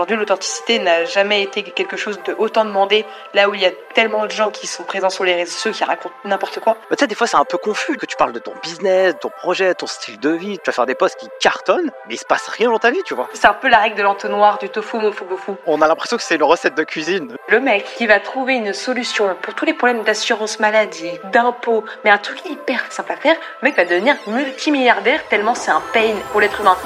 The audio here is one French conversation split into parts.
Aujourd'hui, l'authenticité n'a jamais été quelque chose de autant demandé, là où il y a tellement de gens qui sont présents sur les réseaux sociaux qui racontent n'importe quoi. tu sais, des fois, c'est un peu confus que tu parles de ton business, ton projet, ton style de vie. Tu vas faire des posts qui cartonnent, mais il se passe rien dans ta vie, tu vois. C'est un peu la règle de l'entonnoir, du tofu, mofu, bofu. On a l'impression que c'est une recette de cuisine. Le mec qui va trouver une solution pour tous les problèmes d'assurance maladie, d'impôts, mais un truc hyper simple à faire, le mec va devenir multimilliardaire tellement c'est un pain pour l'être humain.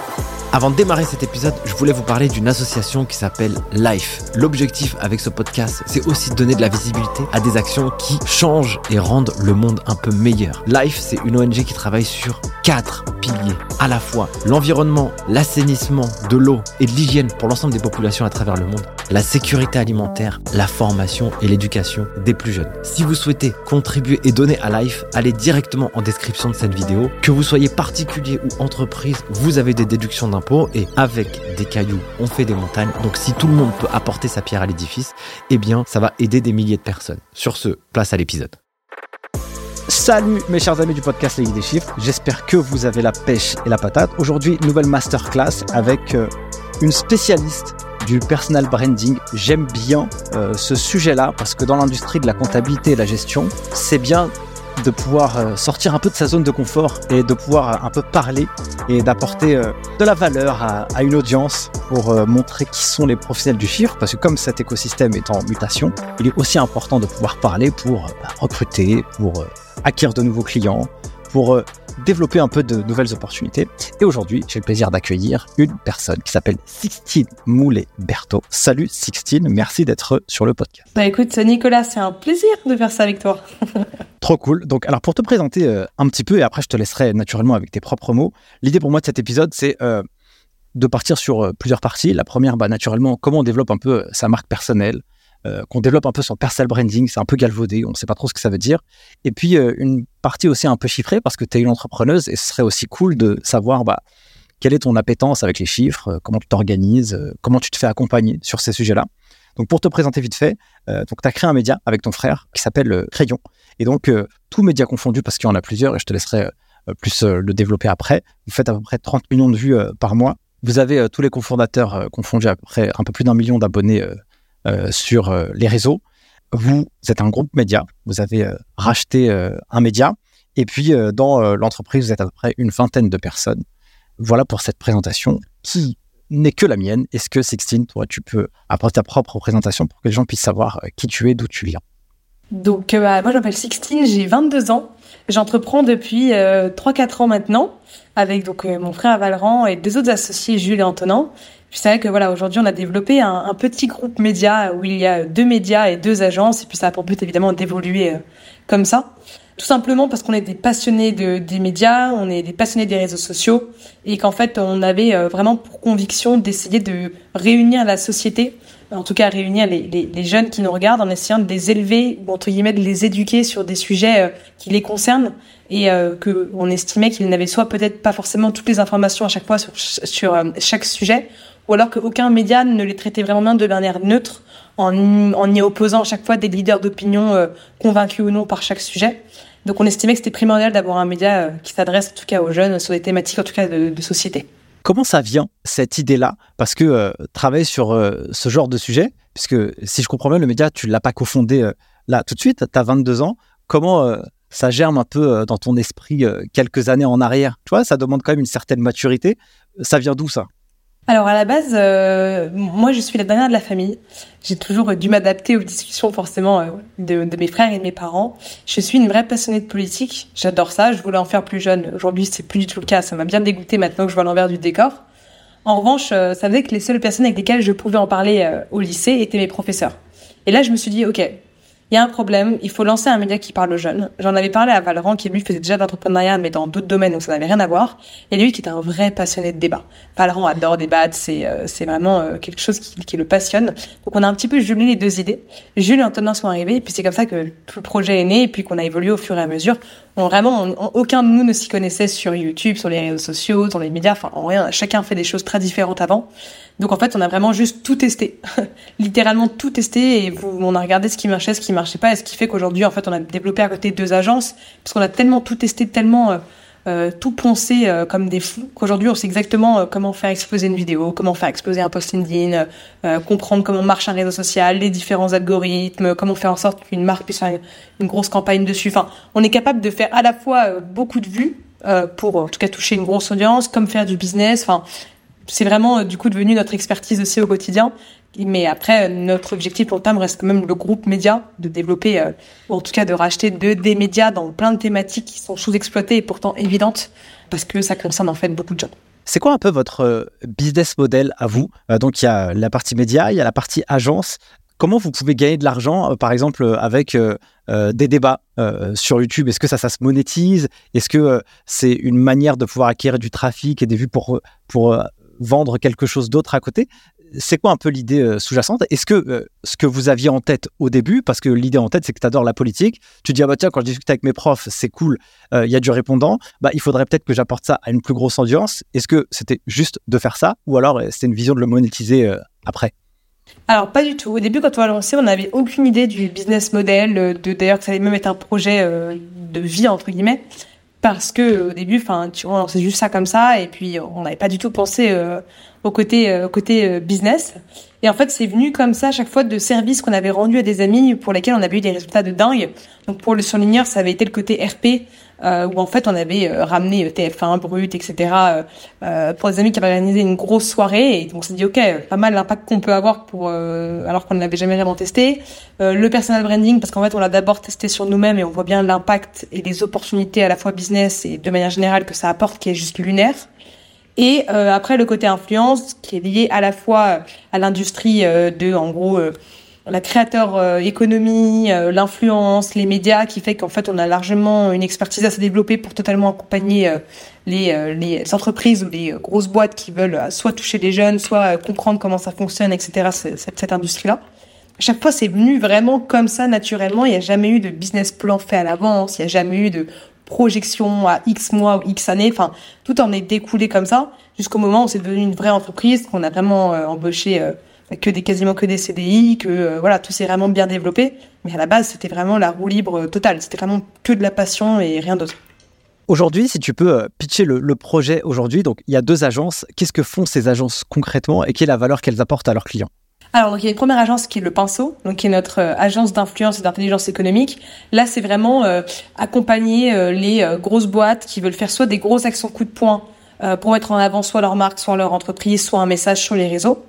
Avant de démarrer cet épisode, je voulais vous parler d'une association qui s'appelle Life. L'objectif avec ce podcast, c'est aussi de donner de la visibilité à des actions qui changent et rendent le monde un peu meilleur. Life, c'est une ONG qui travaille sur quatre piliers. À la fois l'environnement, l'assainissement, de l'eau et de l'hygiène pour l'ensemble des populations à travers le monde, la sécurité alimentaire, la formation et l'éducation des plus jeunes. Si vous souhaitez contribuer et donner à Life, allez directement en description de cette vidéo. Que vous soyez particulier ou entreprise, vous avez des déductions d'impôts et avec des cailloux, on fait des montagnes. Donc si tout le monde peut apporter sa pierre à l'édifice, eh bien ça va aider des milliers de personnes. Sur ce, place à l'épisode. Salut mes chers amis du podcast Les des chiffres, j'espère que vous avez la pêche et la patate. Aujourd'hui, nouvelle masterclass avec euh, une spécialiste du personal branding. J'aime bien euh, ce sujet-là parce que dans l'industrie de la comptabilité et la gestion, c'est bien de pouvoir euh, sortir un peu de sa zone de confort et de pouvoir un peu parler et d'apporter euh, de la valeur à, une audience pour euh, montrer qui sont les professionnels du chiffre, parce que comme cet écosystème est en mutation, il est aussi important de pouvoir parler pour recruter, pour acquérir de nouveaux clients, pour développer un peu de nouvelles opportunités. Et aujourd'hui, j'ai le plaisir d'accueillir une personne qui s'appelle Sixtine Moulet-Berthaud. Salut Sixtine, merci d'être sur le podcast. Bah écoute Nicolas, c'est un plaisir de faire ça avec toi. Trop cool. Donc alors pour te présenter euh, un petit peu et après je te laisserai naturellement avec tes propres mots. L'idée pour moi de cet épisode c'est euh, de partir sur euh, plusieurs parties. La première, bah, naturellement, comment on développe un peu sa marque personnelle, euh, qu'on développe un peu son personal branding, c'est un peu galvaudé, on ne sait pas trop ce que ça veut dire. Et puis euh, une partie aussi un peu chiffrée parce que tu es une entrepreneuse et ce serait aussi cool de savoir bah, quelle est ton appétence avec les chiffres, euh, comment tu t'organises, comment tu te fais accompagner sur ces sujets-là. Donc pour te présenter vite fait, donc tu as créé un média avec ton frère qui s'appelle Crayon. Et donc tout média confondu parce qu'il y en a plusieurs et je te laisserai plus le développer après. Vous faites à peu près 30 millions de vues par mois. Vous avez tous les cofondateurs confondus à peu près un peu plus d'un million d'abonnés euh, sur euh, les réseaux. Vous êtes un groupe média, vous avez euh, racheté un média, et puis dans l'entreprise, vous êtes à peu près une vingtaine de personnes. Voilà pour cette présentation qui n'est que la mienne. Est-ce que Sixtine, toi, tu peux apporter ta propre présentation pour que les gens puissent savoir qui tu es, d'où tu viens? Donc, bah, moi, je m'appelle Sixtine, j'ai 22 ans. J'entreprends depuis 3-4 ans maintenant avec donc mon frère Valran et deux autres associés, Jules et Antonin. Je savais que voilà, aujourd'hui, on a développé un, petit groupe média où il y a deux médias et deux agences, et puis ça a pour but évidemment d'évoluer euh, comme ça. Tout simplement parce qu'on est des passionnés de, des médias, on est des passionnés des réseaux sociaux, et qu'en fait, on avait euh, vraiment pour conviction d'essayer de réunir la société, en tout cas réunir les, les, les, jeunes qui nous regardent en essayant de les élever, ou entre guillemets de les éduquer sur des sujets euh, qui les concernent, et que on estimait qu'ils n'avaient soit peut-être pas forcément toutes les informations à chaque fois sur, sur chaque sujet, ou alors qu'aucun média ne les traitait vraiment de manière neutre, en, en y opposant à chaque fois des leaders d'opinion euh, convaincus ou non par chaque sujet. Donc on estimait que c'était primordial d'avoir un média euh, qui s'adresse en tout cas aux jeunes sur des thématiques en tout cas de, société. Comment ça vient, cette idée-là? Parce que euh, travailler sur ce genre de sujet, puisque si je comprends bien, le média, tu ne l'as pas cofondé là tout de suite, tu as 22 ans. Comment ça germe un peu dans ton esprit quelques années en arrière? Tu vois, ça demande quand même une certaine maturité. Ça vient d'où ça? Alors à la base, euh, moi je suis la dernière de la famille. J'ai toujours dû m'adapter aux discussions forcément euh, de, de, mes frères et de mes parents. Je suis une vraie passionnée de politique. J'adore ça. Je voulais en faire plus jeune. Aujourd'hui, c'est plus du tout le cas. Ça m'a bien dégoûté maintenant que je vois l'envers du décor. En revanche, euh, ça faisait que les seules personnes avec lesquelles je pouvais en parler au lycée étaient mes professeurs. Et là, je me suis dit, ok, il y a un problème, il faut lancer un média qui parle aux jeunes. J'en avais parlé à Valorant, qui lui faisait déjà de l'entrepreneuriat, mais dans d'autres domaines, donc ça n'avait rien à voir. Et lui qui est un vrai passionné de débat. Valorant adore débattre, c'est euh, c'est vraiment euh, quelque chose qui, qui, le passionne. Donc on a un petit peu jumelé les deux idées. Jules et Antonin sont arrivés, et puis c'est comme ça que tout le projet est né, et puis qu'on a évolué au fur et à mesure. On, vraiment, aucun de nous ne s'y connaissait sur YouTube, sur les réseaux sociaux, dans les médias, enfin rien. Chacun fait des choses très différentes avant. Donc en fait, on a vraiment juste tout testé, littéralement tout testé, et on a regardé ce qui marchait, ce qui marchait pas, et ce qui fait qu'aujourd'hui, en fait, on a développé à côté deux agences, parce qu'on a tellement tout testé, tellement euh, tout poncer comme des fous. Qu'aujourd'hui, on sait exactement comment faire exploser une vidéo, comment faire exploser un post LinkedIn, comprendre comment marche un réseau social, les différents algorithmes, comment faire en sorte qu'une marque puisse faire une grosse campagne dessus. Enfin, on est capable de faire à la fois beaucoup de vues pour en tout cas toucher une grosse audience, comme faire du business. Enfin, c'est vraiment du coup devenu notre expertise aussi au quotidien. Mais après, notre objectif pour le terme reste quand même le groupe média, de développer, euh, ou en tout cas de racheter de, des médias dans plein de thématiques qui sont sous-exploitées et pourtant évidentes, parce que ça concerne en fait beaucoup de gens. C'est quoi un peu votre euh, business model à vous? Euh, Donc il y a la partie média, il y a la partie agence. Comment vous pouvez gagner de l'argent, par exemple, avec des débats sur YouTube? Est-ce que ça, ça se monétise? Est-ce que c'est une manière de pouvoir acquérir du trafic et des vues pour, pour vendre quelque chose d'autre à côté? C'est quoi un peu l'idée euh, sous-jacente? Est-ce que euh, ce que vous aviez en tête au début, parce que l'idée en tête, c'est que tu adores la politique, tu dis, ah bah tiens, quand je discute avec mes profs, c'est cool, euh, il y a du répondant, bah, il faudrait peut-être que j'apporte ça à une plus grosse audience. Est-ce que c'était juste de faire ça, ou alors c'était une vision de le monétiser après? Alors pas du tout. Au début, quand on a lancé, on n'avait aucune idée du business model, de d'ailleurs que ça allait même être un projet de vie entre guillemets parce que au début, enfin, tu vois, c'est juste ça comme ça, et puis on n'avait pas du tout pensé au côté euh, côté euh, business. Et en fait, c'est venu comme ça à chaque fois de services qu'on avait rendus à des amis pour lesquels on avait eu des résultats de dingue. Donc pour le surligneur, ça avait été le côté RP, euh, où en fait on avait euh, ramené euh, TF1, Brut, etc. Euh, pour des amis qui avaient organisé une grosse soirée. Et donc on s'est dit, ok, pas mal l'impact qu'on peut avoir pour alors qu'on ne l'avait jamais vraiment testé. le personal branding, parce qu'en fait on l'a d'abord testé sur nous-mêmes et on voit bien l'impact et les opportunités à la fois business et de manière générale que ça apporte, qui est juste lunaire. Et après le côté influence, qui est lié à la fois à l'industrie de, en gros, la créateur euh, économie, euh, l'influence, les médias, qui fait qu'en fait on a largement une expertise à se développer pour totalement accompagner euh, les, les entreprises ou les grosses boîtes qui veulent soit toucher les jeunes, soit comprendre comment ça fonctionne, etc. Cette, cette industrie-là. Chaque fois, c'est venu vraiment comme ça naturellement. Il n'y a jamais eu de business plan fait à l'avance. Il n'y a jamais eu de projection à X mois ou X années. Enfin, tout en est découlé comme ça jusqu'au moment où c'est devenu une vraie entreprise, qu'on a vraiment embauché que des quasiment que des CDI, que euh, voilà, tout s'est vraiment bien développé. Mais à la base, c'était vraiment la roue libre totale. C'était vraiment que de la passion et rien d'autre. Aujourd'hui, si tu peux euh, pitcher le, projet aujourd'hui, donc il y a deux agences. Qu'est-ce que font ces agences concrètement et quelle est la valeur qu'elles apportent à leurs clients? Alors, donc, il y a une première agence qui est le Pinceau, donc qui est notre euh, agence d'influence et d'intelligence économique. Là, c'est vraiment accompagner les grosses boîtes qui veulent faire soit des grosses actions coup de poing pour mettre en avant soit leur marque, soit leur entreprise, soit un message sur les réseaux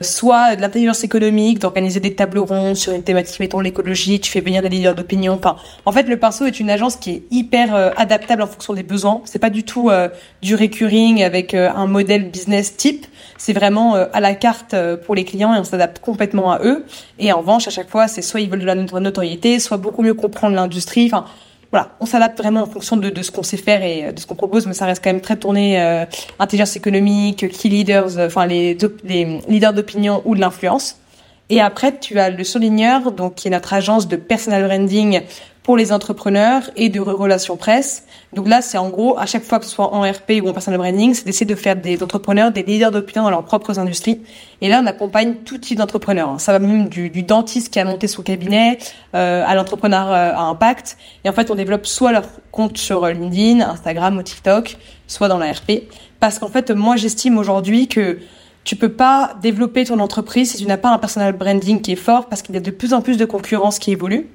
soit de l'intelligence économique, d'organiser des tables rondes sur une thématique, mettons l'écologie, tu fais venir des leaders d'opinion. Enfin, en fait, le Pinceau est une agence qui est hyper euh, adaptable en fonction des besoins. C'est pas du tout euh, du recurring avec euh, un modèle business type. C'est vraiment à la carte pour les clients et on s'adapte complètement à eux. Et en revanche, à chaque fois, c'est soit ils veulent de la notoriété, soit beaucoup mieux comprendre l'industrie. Enfin, voilà, on s'adapte vraiment en fonction de, de ce qu'on sait faire et euh, de ce qu'on propose, mais ça reste quand même très tourné euh, intelligence économique, key leaders, euh, enfin les, les leaders d'opinion ou de l'influence. Et après, tu as le Souligneur, donc qui est notre agence de personal branding pour les entrepreneurs et de relations presse. Donc là, c'est en gros, à chaque fois que ce soit en RP ou en personal branding, c'est d'essayer de faire des entrepreneurs, des leaders d'opinion dans leurs propres industries. Et là, on accompagne tout type d'entrepreneurs. Hein. Ça va même du, dentiste qui a monté son cabinet euh, à l'entrepreneur euh, à impact. Et en fait, on développe soit leur compte sur LinkedIn, Instagram ou TikTok, soit dans la RP. Parce qu'en fait, moi, j'estime aujourd'hui que tu peux pas développer ton entreprise si tu n'as pas un personal branding qui est fort parce qu'il y a de plus en plus de concurrence qui évolue.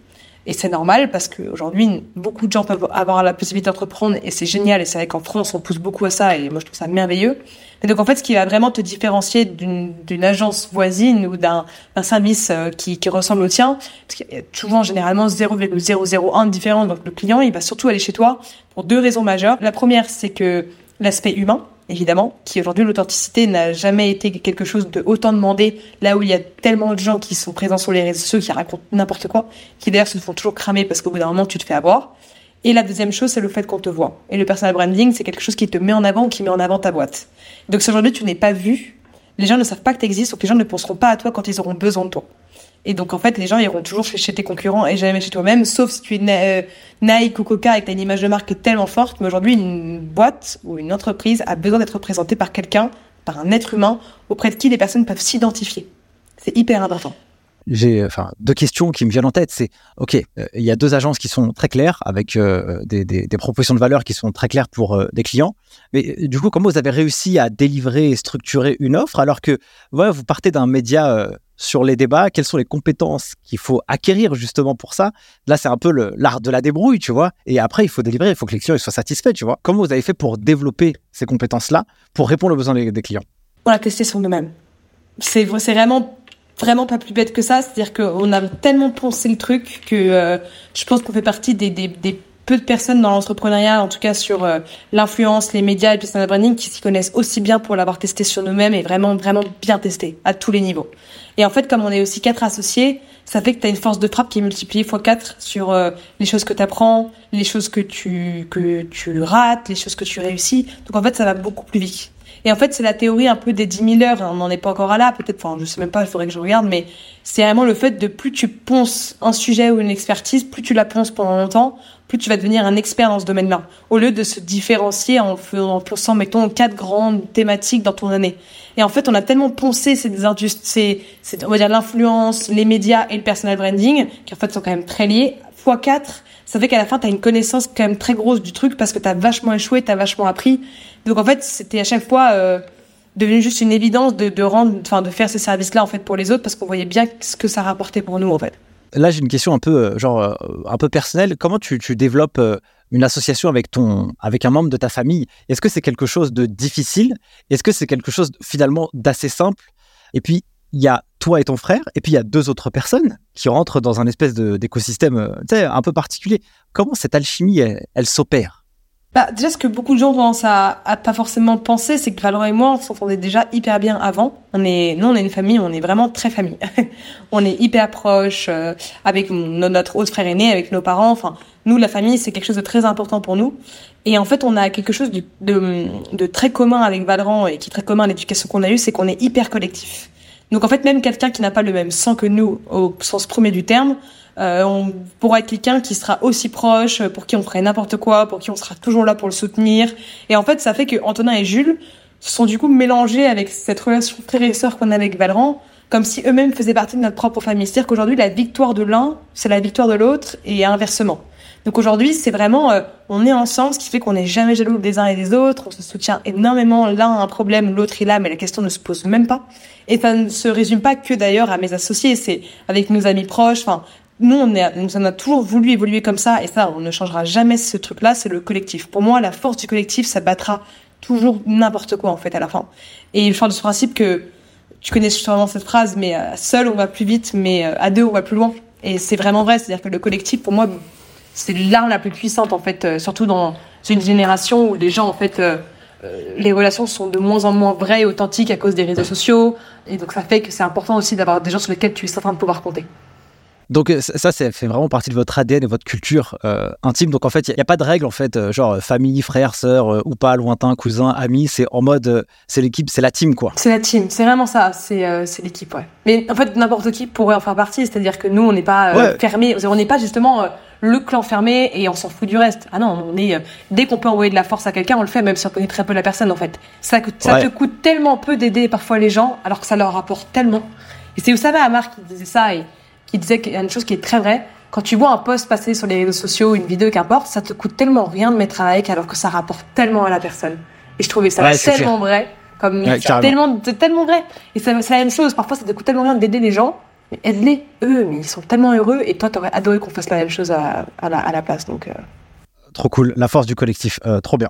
Et c'est normal parce qu'aujourd'hui, beaucoup de gens peuvent avoir la possibilité d'entreprendre et c'est génial. Et c'est vrai qu'en France, on pousse beaucoup à ça et moi, je trouve ça merveilleux. Et donc, en fait, ce qui va vraiment te différencier d'une agence voisine ou d'un service euh, qui, qui, ressemble au tien, parce qu'il y a souvent généralement 0,001 de différence. Donc, le client, il va surtout aller chez toi pour deux raisons majeures. La première, c'est que l'aspect humain évidemment, qui aujourd'hui l'authenticité n'a jamais été quelque chose de autant demandé, là où il y a tellement de gens qui sont présents sur les réseaux sociaux, qui racontent n'importe quoi, qui d'ailleurs se font toujours cramer parce qu'au bout d'un moment tu te fais avoir. Et la deuxième chose, c'est le fait qu'on te voit. Et le personal branding, c'est quelque chose qui te met en avant qui met en avant ta boîte. Donc si aujourd'hui tu n'es pas vu, les gens ne savent pas que tu existes, donc les gens ne penseront pas à toi quand ils auront besoin de toi. Et donc, en fait, les gens iront toujours chez tes concurrents et jamais chez toi-même, sauf si tu es euh, Nike ou Coca et que une image de marque tellement forte. Mais aujourd'hui, une boîte ou une entreprise a besoin d'être représentée par quelqu'un, par un être humain, auprès de qui les personnes peuvent s'identifier. C'est hyper important. j'ai enfin deux questions qui me viennent en tête. C'est ok, euh, il y a deux agences qui sont très claires avec euh, des, propositions de valeur qui sont très claires pour euh, des clients. Mais du coup, comment vous avez réussi à délivrer et structurer une offre alors que voilà, vous partez d'un média sur les débats Quelles sont les compétences qu'il faut acquérir justement pour ça Là, c'est un peu l'art de la débrouille, tu vois. Et après, il faut délivrer, il faut que les clients soient satisfaits, tu vois. Comment vous avez fait pour développer ces compétences-là pour répondre aux besoins des, clients? On l'a testé sur nous-mêmes. C'est vraiment vraiment pas plus bête que ça. C'est-à-dire qu'on a tellement pensé le truc que euh, je pense qu'on fait partie des, peu de personnes dans l'entrepreneuriat, en tout cas sur euh, l'influence, les médias et le personal branding, qui s'y connaissent aussi bien pour l'avoir testé sur nous-mêmes et vraiment, vraiment bien testé à tous les niveaux. Et en fait, comme on est aussi quatre associés, ça fait que tu as une force de frappe qui est multipliée fois quatre sur euh, les choses que tu apprends, les choses que tu, que tu rates, les choses que tu réussis. Donc en fait, ça va beaucoup plus vite. Et en fait, c'est la théorie un peu des 10 000 heures. On n'en est pas encore là, peut-être. Enfin, je sais même pas. Il faudrait que je regarde. Mais c'est vraiment le fait de plus tu ponces un sujet ou une expertise, plus tu la ponces pendant longtemps, plus tu vas devenir un expert dans ce domaine-là. Au lieu de se différencier en, en ponçant, mettons, quatre grandes thématiques dans ton année. Et en fait, on a tellement poncé ces, c'est, on va dire, l'influence, les médias et le personal branding, qui en fait sont quand même très liés, fois 4 ça fait qu'à la fin, tu as une connaissance quand même très grosse du truc parce que tu as vachement échoué, tu as vachement appris. Donc en fait, c'était à chaque fois euh, devenu juste une évidence de, rendre, enfin de faire ce service-là en fait pour les autres parce qu'on voyait bien ce que ça rapportait pour nous en fait. Là, j'ai une question un peu euh, genre euh, un peu personnelle. Comment tu, tu développes une association avec ton avec un membre de ta famille? Est-ce que c'est quelque chose de difficile? Est-ce que c'est quelque chose finalement d'assez simple? Et puis il y a toi et ton frère, et puis il y a deux autres personnes qui rentrent dans un espèce d'écosystème un peu particulier. Comment cette alchimie, elle, s'opère? Bah, déjà, ce que beaucoup de gens commencent à, à pas forcément penser, c'est que Valorant et moi, on s'entendait déjà hyper bien avant. On est, nous, on est une famille, on est vraiment très famille. on est hyper proche euh, avec notre autre frère aîné, avec nos parents. Enfin, nous, la famille, c'est quelque chose de très important pour nous. Et en fait, on a quelque chose de, de, de très commun avec Valorant et qui est très commun à l'éducation qu'on a eue, c'est qu'on est hyper collectif. Donc en fait, même quelqu'un qui n'a pas le même sang que nous, au sens premier du terme, euh, on pourra être quelqu'un qui sera aussi proche, euh, pour qui on ferait n'importe quoi, pour qui on sera toujours là pour le soutenir. Et en fait, ça fait que Antonin et Jules se sont du coup mélangés avec cette relation frère et sœur qu'on a avec Valran, comme si eux-mêmes faisaient partie de notre propre famille. C'est-à-dire qu'aujourd'hui, la victoire de l'un, c'est la victoire de l'autre, et inversement. Donc aujourd'hui, c'est vraiment, euh, on est ensemble, ce qui fait qu'on n'est jamais jaloux des uns et des autres, on se soutient énormément, l'un a un problème, l'autre est là, mais la question ne se pose même pas. Et ça ne se résume pas que d'ailleurs à mes associés, c'est avec nos amis proches, enfin, nous, on, est, on a toujours voulu évoluer comme ça, et ça, on ne changera jamais ce truc-là, c'est le collectif. Pour moi, la force du collectif, ça battra toujours n'importe quoi, en fait, à la fin. Et je parle de ce principe que, tu connais sûrement cette phrase, mais euh, seul, on va plus vite, mais euh, à deux, on va plus loin. Et c'est vraiment vrai, c'est-à-dire que le collectif, pour moi, c'est l'arme la plus puissante, en fait, euh, surtout dans une génération où les gens, en fait, les relations sont de moins en moins vraies et authentiques à cause des réseaux sociaux. Et donc, ça fait que c'est important aussi d'avoir des gens sur lesquels tu es certain de pouvoir compter. Donc euh, ça, ça fait vraiment partie de votre ADN et votre culture euh, intime. Donc en fait, il n'y a, pas de règle en fait, euh, genre famille, frère, sœur ou pas, lointain, cousin, ami. C'est en mode, c'est l'équipe, c'est la team quoi. C'est la team, c'est vraiment ça. C'est c'est l'équipe, ouais. Mais en fait, n'importe qui pourrait en faire partie. C'est-à-dire que nous, on n'est pas fermé. On n'est pas justement le clan fermé et on s'en fout du reste. Ah non, on est dès qu'on peut envoyer de la force à quelqu'un, on le fait, même si on connaît très peu la personne en fait. Ça, ça te coûte tellement peu d'aider parfois les gens, alors que ça leur rapporte tellement. Et c'est vous savez, Amar qui disait ça et il disait qu'il y a une chose qui est très vraie. Quand tu vois un post passer sur les réseaux sociaux, une vidéo, qu'importe, ça te coûte tellement rien de mettre un like alors que ça rapporte tellement à la personne. Et je trouvais ça tellement vrai. Comme tellement, tellement vrai. Et c'est la même chose. Parfois, ça te coûte tellement rien d'aider les gens. Mais aide-les, eux, mais ils sont tellement heureux. Et toi, t'aurais adoré qu'on fasse la même chose à, la, place. Donc, euh. Trop cool. La force du collectif. Euh, trop bien.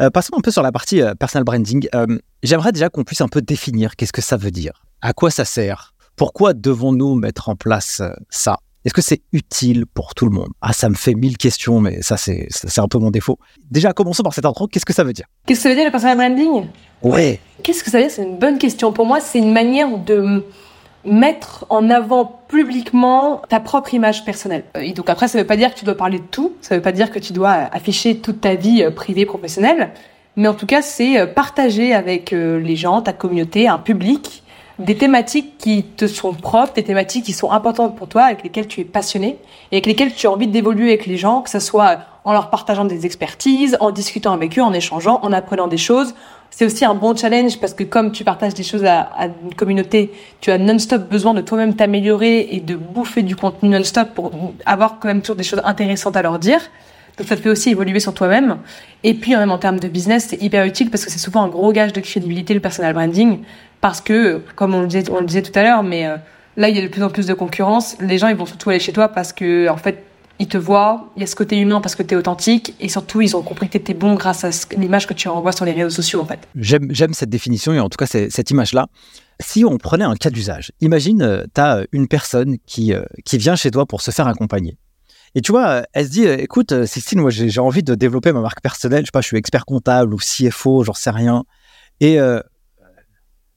Euh, passons un peu sur la partie euh, personal branding. Euh, j'aimerais déjà qu'on puisse un peu définir qu'est-ce que ça veut dire, à quoi ça sert, pourquoi devons-nous mettre en place ça? Est-ce que c'est utile pour tout le monde? Ah, ça me fait mille questions, mais ça, c'est, un peu mon défaut. Déjà, commençons par cette intro. Qu'est-ce que ça veut dire? Qu'est-ce que ça veut dire le personal branding? Ouais. Qu'est-ce que ça veut dire? C'est une bonne question. Pour moi, c'est une manière de, mettre en avant publiquement ta propre image personnelle. Euh, et donc après, ça veut pas dire que tu dois parler de tout, ça veut pas dire que tu dois afficher toute ta vie euh, privée, professionnelle, mais en tout cas, c'est euh, partager avec les gens, ta communauté, un public, des thématiques qui te sont propres, des thématiques qui sont importantes pour toi, avec lesquelles tu es passionné, et avec lesquelles tu as envie d'évoluer avec les gens, que ce soit en leur partageant des expertises, en discutant avec eux, en échangeant, en apprenant des choses, c'est aussi un bon challenge parce que comme tu partages des choses à, une communauté, tu as non-stop besoin de toi-même t'améliorer et de bouffer du contenu non-stop pour avoir quand même toujours des choses intéressantes à leur dire. Donc ça te fait aussi évoluer sur toi-même. Et puis même en termes de business, c'est hyper utile parce que c'est souvent un gros gage de crédibilité le personal branding parce que comme on le disait, on le disait tout à l'heure, mais euh, là il y a de plus en plus de concurrence. Les gens ils vont surtout aller chez toi parce que en fait ils te voient, il y a ce côté humain parce que tu es authentique, et surtout, ils ont compris que tu bon grâce à l'image que tu renvoies sur les réseaux sociaux, en fait. J'aime cette définition, et en tout cas, cette image-là. Si on prenait un cas d'usage, imagine, euh, tu as une personne qui, euh, qui vient chez toi pour se faire accompagner. Et tu vois, elle se dit, euh, écoute, Cécile, moi, j'ai envie de développer ma marque personnelle. Je sais pas, je suis expert comptable ou CFO, j'en sais rien. Et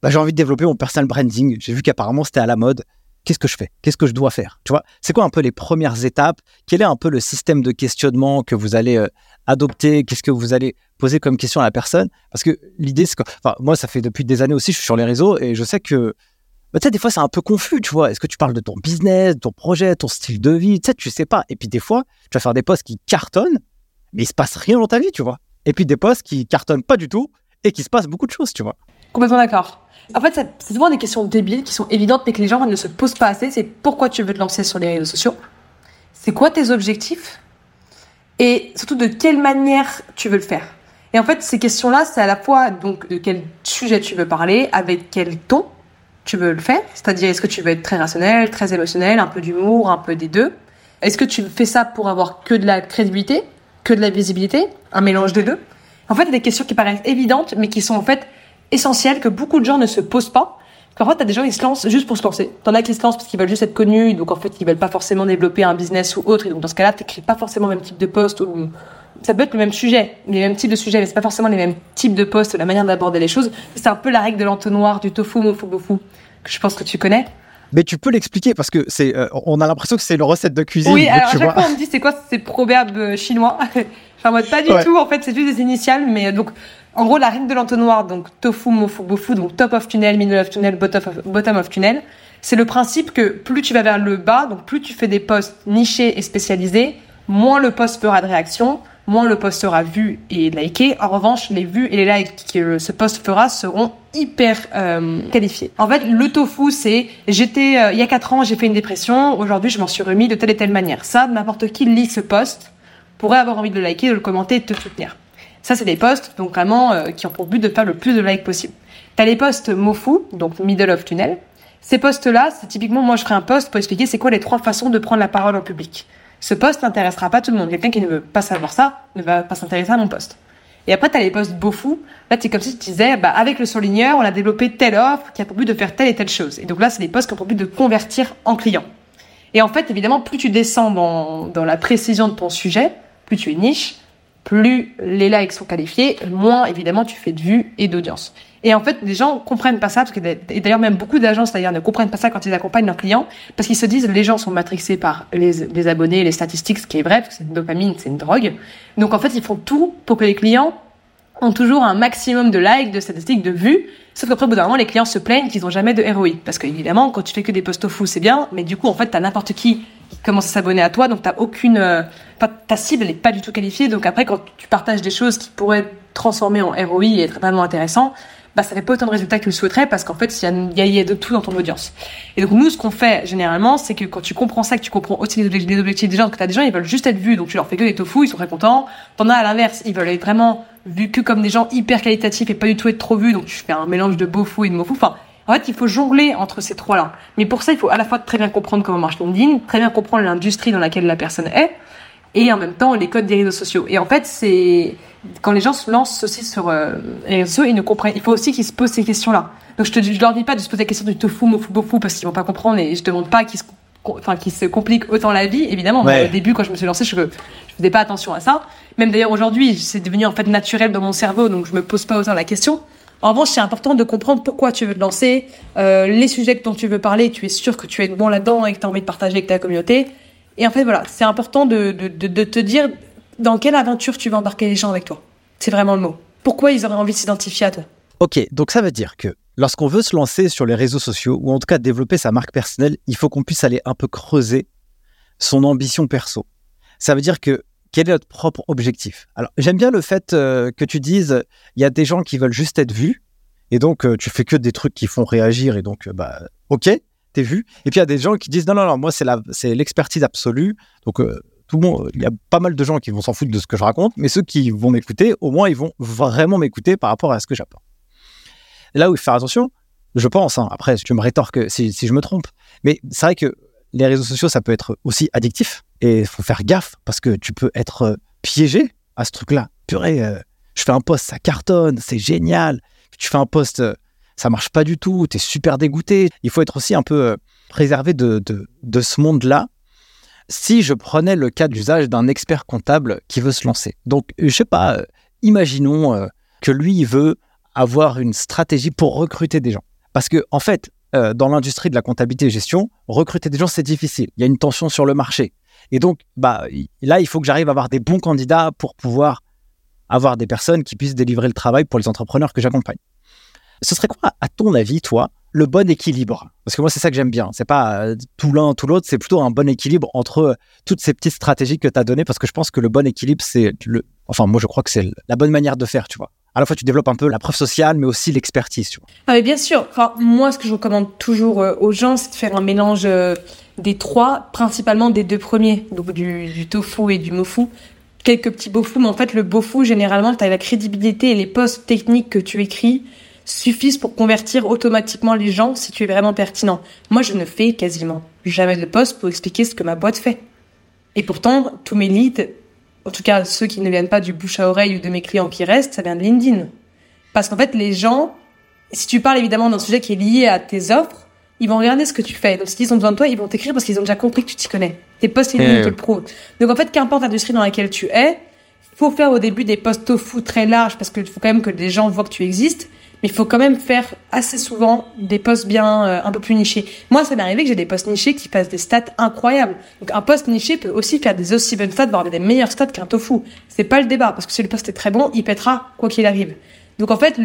bah, j'ai envie de développer mon personal branding. J'ai vu qu'apparemment, c'était à la mode qu'est-ce que je fais? Qu'est-ce que je dois faire? Tu vois, c'est quoi un peu les premières étapes? Quel est un peu le système de questionnement que vous allez euh, adopter? Qu'est-ce que vous allez poser comme question à la personne? Parce que l'idée, c'est que, moi, ça fait depuis des années aussi, je suis sur les réseaux et je sais que, bah, tu sais, des fois, c'est un peu confus, tu vois. Est-ce que tu parles de ton business, de ton projet, ton style de vie? Tu sais, tu sais pas. Et puis des fois, tu vas faire des posts qui cartonnent, mais il se passe rien dans ta vie, tu vois. Et puis des posts qui cartonnent pas du tout et qui se passe beaucoup de choses, tu vois. Complètement d'accord. En fait, c'est souvent des questions débiles qui sont évidentes mais que les gens ne se posent pas assez. C'est pourquoi tu veux te lancer sur les réseaux sociaux? C'est quoi tes objectifs? Et surtout, de quelle manière tu veux le faire? Et en fait, ces questions-là, c'est à la fois donc de quel sujet tu veux parler, avec quel ton tu veux le faire. C'est-à-dire, est-ce que tu veux être très rationnel, très émotionnel, un peu d'humour, un peu des deux? Est-ce que tu fais ça pour avoir que de la crédibilité, que de la visibilité, un mélange des deux? En fait, des questions qui paraissent évidentes, mais qui sont en fait essentiel que beaucoup de gens ne se posent pas. Parfois, t'as des gens qui se lancent juste pour se lancer. T'en as qui se lancent parce qu'ils veulent juste être connus, donc en fait, ils veulent pas forcément développer un business ou autre. Et donc, dans ce cas-là, t'écris pas forcément le même type de poste ou ça peut être le même sujet, les mêmes types de sujets, mais c'est pas forcément les mêmes types de postes, la manière d'aborder les choses. C'est un peu la règle de l'entonnoir du tofu, mofu, bofu, que je pense que tu connais. Mais tu peux l'expliquer parce que c'est, euh, on a l'impression que c'est une recette de cuisine. Oui, alors à chaque fois on me dit c'est quoi ces proverbes euh, chinois? enfin moi pas du tout. En fait c'est juste des initiales, mais donc en gros, la règle de l'entonnoir, donc tofu, mofu, bofu, donc top of tunnel, middle of tunnel, bottom of, bottom of tunnel, c'est le principe que plus tu vas vers le bas, donc plus tu fais des posts nichés et spécialisés, moins le post fera de réaction, moins le post sera vu et liké. En revanche, les vues et les likes que ce post fera seront hyper euh, qualifiés. En fait, le tofu, c'est j'étais euh, il y a quatre ans, j'ai fait une dépression. Aujourd'hui, je m'en suis remis de telle et telle manière. Ça, n'importe qui lit ce post pourrait avoir envie de le liker, de le commenter de te soutenir. Ça, c'est des posts, donc vraiment, euh, qui ont pour but de faire le plus de likes possible. T'as les posts mofu, donc middle of tunnel. Ces posts-là, c'est typiquement, moi, je ferai un post pour expliquer c'est quoi les trois façons de prendre la parole en public. Ce post n'intéressera pas tout le monde. Quelqu'un qui ne veut pas savoir ça ne va pas s'intéresser à mon post. Et après, tu as les posts bofu. Là, c'est comme si tu disais, bah, avec le surligneur, on a développé telle offre qui a pour but de faire telle et telle chose. Et donc là, c'est des posts qui ont pour but de convertir en client. Et en fait, évidemment, plus tu descends dans, dans la précision de ton sujet, plus tu es niche, plus les likes sont qualifiés, moins évidemment tu fais de vues et d'audience. Et en fait, les gens comprennent pas ça, parce que et d'ailleurs même beaucoup d'agences d'ailleurs ne comprennent pas ça quand ils accompagnent leurs clients, parce qu'ils se disent les gens sont matrixés par les, abonnés, les statistiques, ce qui est vrai, parce que c'est une dopamine, c'est une drogue. Donc en fait, ils font tout pour que les clients ont toujours un maximum de likes, de statistiques, de vues. Sauf qu'après, au bout d'un moment, les clients se plaignent qu'ils n'ont jamais de ROI. Parce qu'évidemment, quand tu fais que des posts fous, c'est bien, mais du coup, en fait, t'as n'importe qui qui commence à s'abonner à toi, donc t'as aucune, euh, ta cible n'est pas du tout qualifiée. Donc après, quand tu partages des choses qui pourraient transformer en ROI et être vraiment intéressant, bah, ça fait pas autant de résultats que tu le souhaiterais parce qu'en fait, il y, a, y a de tout dans ton audience. Et donc, nous, ce qu'on fait généralement, c'est que quand tu comprends ça, que tu comprends aussi les, objectifs, des gens, que tu as des gens, ils veulent juste être vus, donc tu leur fais que des tofu, ils sont très contents. T'en as à l'inverse, ils veulent être vraiment vus que comme des gens hyper qualitatifs et pas du tout être trop vus, donc tu fais un mélange de fou et de fou. Enfin, en fait, il faut jongler entre ces trois-là. Mais pour ça, il faut à la fois très bien comprendre comment marche LinkedIn, très bien comprendre l'industrie dans laquelle la personne est, et en même temps les codes des réseaux sociaux. Et en fait, c'est quand les gens se lancent aussi sur euh, les réseaux ils ne comprennent. Il faut aussi qu'ils se posent ces questions-là. Donc je te, je leur dis pas de se poser la question du tofu, mofu, bofu parce qu'ils vont pas comprendre et je demande pas qu'ils se, enfin qu'ils se compliquent autant la vie. Évidemment, au début quand je me suis lancée, je, je faisais pas attention à ça. Même d'ailleurs aujourd'hui, c'est devenu en fait naturel dans mon cerveau, donc je me pose pas autant la question. En revanche, c'est important de comprendre pourquoi tu veux te lancer, euh, les sujets dont tu veux parler, tu es sûr que tu es bon là-dedans et que tu as envie de partager avec ta communauté. Et en fait, voilà, c'est important de, de, de, te dire dans quelle aventure tu vas embarquer les gens avec toi. C'est vraiment le mot. Pourquoi ils auraient envie de s'identifier à toi Ok, donc ça veut dire que lorsqu'on veut se lancer sur les réseaux sociaux, ou en tout cas développer sa marque personnelle, il faut qu'on puisse aller un peu creuser son ambition perso. Ça veut dire que quel est notre propre objectif? Alors, j'aime bien le fait euh, que tu dises, il y a des gens qui veulent juste être vus, et donc euh, tu fais que des trucs qui font réagir, et donc, euh, bah, ok, Et puis il y a des gens qui disent, non, non, non, moi c'est la, c'est l'expertise absolue. Donc tout le monde, il y a pas mal de gens qui vont s'en foutre de ce que je raconte, mais ceux qui vont m'écouter, au moins ils vont vraiment m'écouter par rapport à ce que j'apporte. Là où il faut faire attention, je pense, hein, après tu me rétorques si, si je me trompe, mais c'est vrai que les réseaux sociaux, ça peut être aussi addictif. Et il faut faire gaffe parce que tu peux être euh, piégé à ce truc-là. Purée, euh, je fais un post, ça cartonne, c'est génial. Tu fais un post, euh, ça marche pas du tout, tu es super dégoûté. Il faut être aussi un peu préservé de, de, ce monde-là. Si je prenais le cas d'usage d'un expert comptable qui veut se lancer. Donc, je sais pas, imaginons que lui, il veut avoir une stratégie pour recruter des gens. Parce que, en fait, dans l'industrie de la comptabilité et gestion, recruter des gens, c'est difficile. Il y a une tension sur le marché. Et donc, bah, là, il faut que j'arrive à avoir des bons candidats pour pouvoir avoir des personnes qui puissent délivrer le travail pour les entrepreneurs que j'accompagne. Ce serait quoi, à ton avis, toi, le bon équilibre? Parce que moi, c'est ça que j'aime bien. C'est pas euh, tout l'un, tout l'autre, c'est plutôt un bon équilibre entre euh, toutes ces petites stratégies que tu as données, parce que je pense que le bon équilibre, c'est le. Enfin, moi, je crois que c'est la bonne manière de faire, tu vois. À la fois, tu développes un peu la preuve sociale, mais aussi l'expertise, tu vois. Ah, mais bien sûr. Enfin, moi, ce que je recommande toujours euh, aux gens, c'est de faire un mélange des trois, principalement des deux premiers, du, tofu et du mofu. Quelques petits bofus, mais en fait, le bofu, généralement, tu as la crédibilité et les postes techniques que tu écris suffisent pour convertir automatiquement les gens si tu es vraiment pertinent. Moi, je ne fais quasiment jamais de poste pour expliquer ce que ma boîte fait. Et pourtant, tous mes leads, en tout cas ceux qui ne viennent pas du bouche à oreille ou de mes clients qui restent, ça vient de LinkedIn. Parce qu'en fait, les gens, si tu parles évidemment d'un sujet qui est lié à tes offres, ils vont regarder ce que tu fais. Donc, s'ils ont besoin de toi, ils vont t'écrire parce qu'ils ont déjà compris que tu t'y connais. Tes posts LinkedIn te le prouvent. Donc, en fait, qu'importe l'industrie dans laquelle tu es, faut faire au début des posts tofu très larges parce qu'il faut quand même que les gens voient que tu existes. Mais il faut quand même faire assez souvent des posts bien euh, un peu plus nichés. Moi, ça m'est arrivé que j'ai des posts nichés qui fassent des stats incroyables. Donc, un post niché peut aussi faire des aussi bonnes stats, voire des meilleurs stats qu'un tofu. C'est pas le débat parce que si le post est très bon, il pètera quoi qu'il arrive. Donc en fait,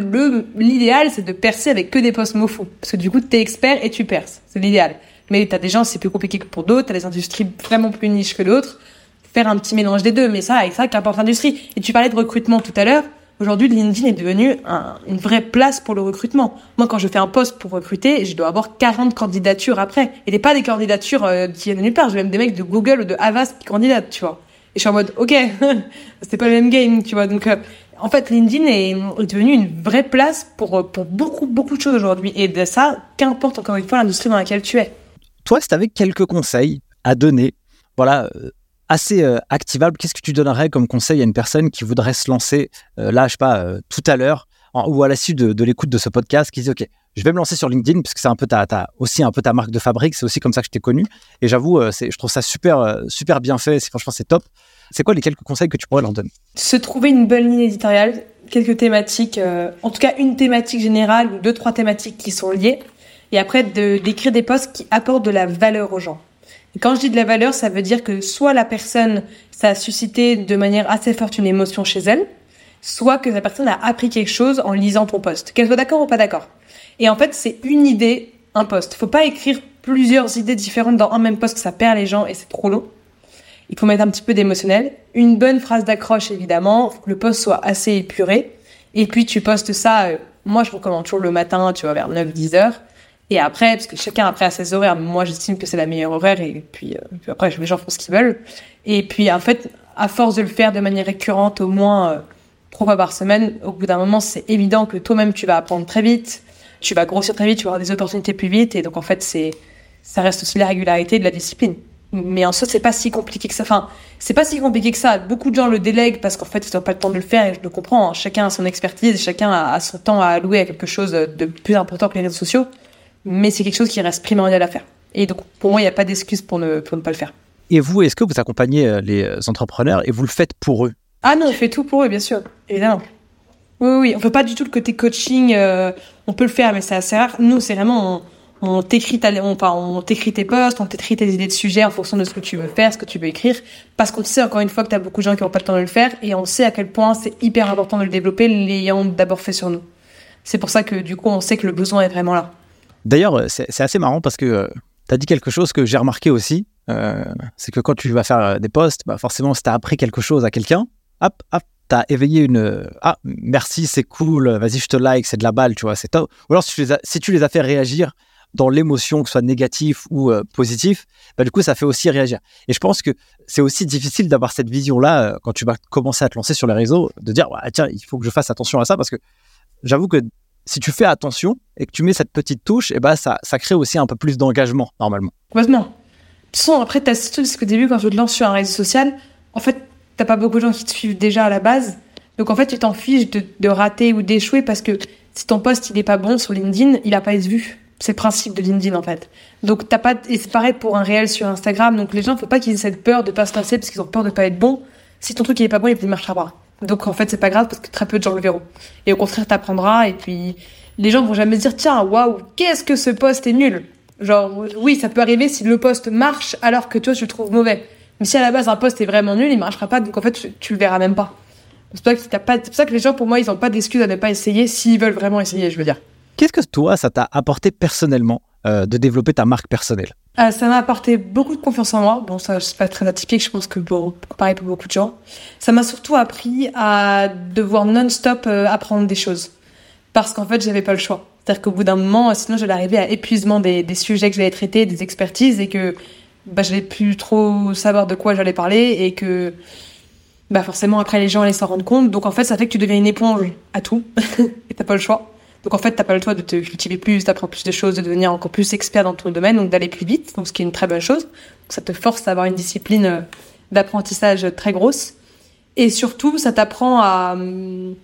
l'idéal c'est de percer avec que des postes mofous parce que du coup tu es expert et tu perces. C'est l'idéal. Mais tu as des gens c'est plus compliqué que pour d'autres, tu as des industries vraiment plus niches que d'autres. Faire un petit mélange des deux, mais ça avec ça qu'importe l'industrie. Et tu parlais de recrutement tout à l'heure. Aujourd'hui, LinkedIn est devenu une vraie place pour le recrutement. Moi, quand je fais un poste pour recruter, je dois avoir 40 candidatures après. Et pas des candidatures euh, qui viennent nulle part. J'ai même des mecs de Google ou de Avast qui candidatent, tu vois. Et je suis en mode, ok, c'est pas le même game, tu vois. Donc, euh, en fait, LinkedIn est, devenu une vraie place pour, pour beaucoup, beaucoup de choses aujourd'hui. Et de ça, qu'importe encore une fois l'industrie dans laquelle tu es. Toi, si tu quelques conseils à donner, voilà, euh, assez euh, activables, qu'est-ce que tu donnerais comme conseil à une personne qui voudrait se lancer, euh, là, je sais pas, tout à l'heure, ou à la suite de, l'écoute de ce podcast, qui dit, OK, je vais me lancer sur LinkedIn, puisque c'est un peu ta, aussi un peu ta marque de fabrique, c'est aussi comme ça que je t'ai connu. Et j'avoue, je trouve ça super, super bien fait, franchement, c'est top. C'est quoi les quelques conseils que tu pourrais leur donner? Se trouver une bonne ligne éditoriale, quelques thématiques, euh, en tout cas une thématique générale ou deux, trois thématiques qui sont liées. Et après, d'écrire des posts qui apportent de la valeur aux gens. Quand je dis de la valeur, ça veut dire que soit la personne, ça a suscité de manière assez forte une émotion chez elle, soit que la personne a appris quelque chose en lisant ton post, qu'elle soit d'accord ou pas d'accord. Et en fait, c'est une idée, un post. Faut pas écrire plusieurs idées différentes dans un même post, ça perd les gens et c'est trop long. Il faut mettre un petit peu d'émotionnel. Une bonne phrase d'accroche, évidemment. Faut que le post soit assez épuré. Et puis, tu postes ça. Euh, moi, je recommande toujours le matin, tu vois, vers 9-10 heures. Et après, parce que chacun après a ses horaires, moi, j'estime que c'est la meilleure horaire. Et puis, euh, puis, après, les gens font ce qu'ils veulent. Et puis, en fait, à force de le faire de manière récurrente, au moins euh, trois fois par semaine, au bout d'un moment, c'est évident que toi-même, tu vas apprendre très vite. Tu vas grossir très vite, tu vas avoir des opportunités plus vite. Et donc, en fait, c'est, ça reste aussi la régularité de la discipline. Mais en soi, c'est pas si compliqué que ça. Enfin, c'est pas si compliqué que ça. Beaucoup de gens le délèguent parce qu'en fait, ils n'ont pas le temps de le faire et je le comprends. Hein. Chacun a son expertise, chacun a, son temps à allouer à quelque chose de plus important que les réseaux sociaux. Mais c'est quelque chose qui reste primordial à faire. Et donc, pour moi, il n'y a pas d'excuse pour ne, pour ne pas le faire. Et vous, est-ce que vous accompagnez euh, les euh, entrepreneurs et vous le faites pour eux? Ah non, on fait tout pour eux, bien sûr, évidemment. Oui, oui, on fait pas du tout le côté coaching. euh, on peut le faire, mais c'est assez rare. Nous, c'est vraiment on, on t'écrit on, on t'écrit tes posts, on t'écrit tes idées de sujets en fonction de ce que tu veux faire, ce que tu veux écrire, parce qu'on sait encore une fois que t'as beaucoup de gens qui n'ont pas le temps de le faire, et on sait à quel point c'est hyper important de le développer, l'ayant d'abord fait sur nous. C'est pour ça que du coup, on sait que le besoin est vraiment là. D'ailleurs, euh, c'est assez marrant parce que tu as dit quelque chose que j'ai remarqué aussi. euh, c'est que quand tu vas faire euh, des posts, bah forcément, si tu as appris quelque chose à quelqu'un, hop, hop, tu as éveillé une. euh, Ah, merci, c'est cool, vas-y, je te like, c'est de la balle, tu vois, c'est top. Ou alors, si tu les as, fait réagir dans l'émotion, que ce soit négatif ou euh, positif, bah, du coup, ça fait aussi réagir. Et je pense que c'est aussi difficile d'avoir cette vision-là euh, quand tu vas commencer à te lancer sur les réseaux, de dire, ouais, tiens, il faut que je fasse attention à ça parce que j'avoue que si tu fais attention et que tu mets cette petite touche, et ben ça, crée aussi un peu plus d'engagement normalement. Complètement. Façon, après, t'as ce truc, c'est qu'au début, quand tu te lances sur un réseau social, en fait, t'as pas beaucoup de gens qui te suivent déjà à la base. Donc, en fait, tu t'en fiches de, rater ou d'échouer parce que si ton post, il est pas bon sur LinkedIn, il a pas été vu. C'est le principe de LinkedIn, en fait. Donc, t'as pas, et c'est pareil pour un réel sur Instagram. Donc, les gens, faut pas qu'ils aient cette peur de pas se lancer parce qu'ils ont peur de pas être bon. Si ton truc, il est pas bon, il ne marchera pas. Donc, en fait, c'est pas grave parce que très peu de gens le verront. Et au contraire, t'apprendras et puis, les gens vont jamais se dire, tiens, waouh, qu'est-ce que ce post est nul. Genre, oui, ça peut arriver si le post marche alors que toi, tu le trouves mauvais. Mais si à la base un post est vraiment nul, il marchera pas, donc en fait, tu, le verras même pas. C'est pour, ça que pour ça que les gens, pour moi, ils ont pas d'excuse à ne pas essayer s'ils veulent vraiment essayer, je veux dire. Qu'est-ce que toi, ça t'a apporté personnellement? Euh, de développer ta marque personnelle Euh, ça m'a apporté beaucoup de confiance en moi. Bon, ça, c'est pas très atypique, je pense que bon, pareil pour beaucoup de gens. Ça m'a surtout appris à devoir non-stop euh, apprendre des choses. Parce qu'en fait, j'avais pas le choix. C'est-à-dire qu'au bout d'un moment, sinon, j'allais arriver à épuisement des, des sujets que j'allais traiter, des expertises, et que bah, j'allais plus trop savoir de quoi j'allais parler, et que bah, forcément, après, les gens allaient s'en rendre compte. Donc, en fait, ça fait que tu deviens une éponge à tout, et t'as pas le choix. Donc, en fait, t'as pas le choix de te cultiver plus, d'apprendre plus de choses, de devenir encore plus expert dans ton domaine, donc d'aller plus vite, donc ce qui est une très bonne chose. Ça te force à avoir une discipline euh, d'apprentissage très grosse. Et surtout, ça t'apprend à, hum,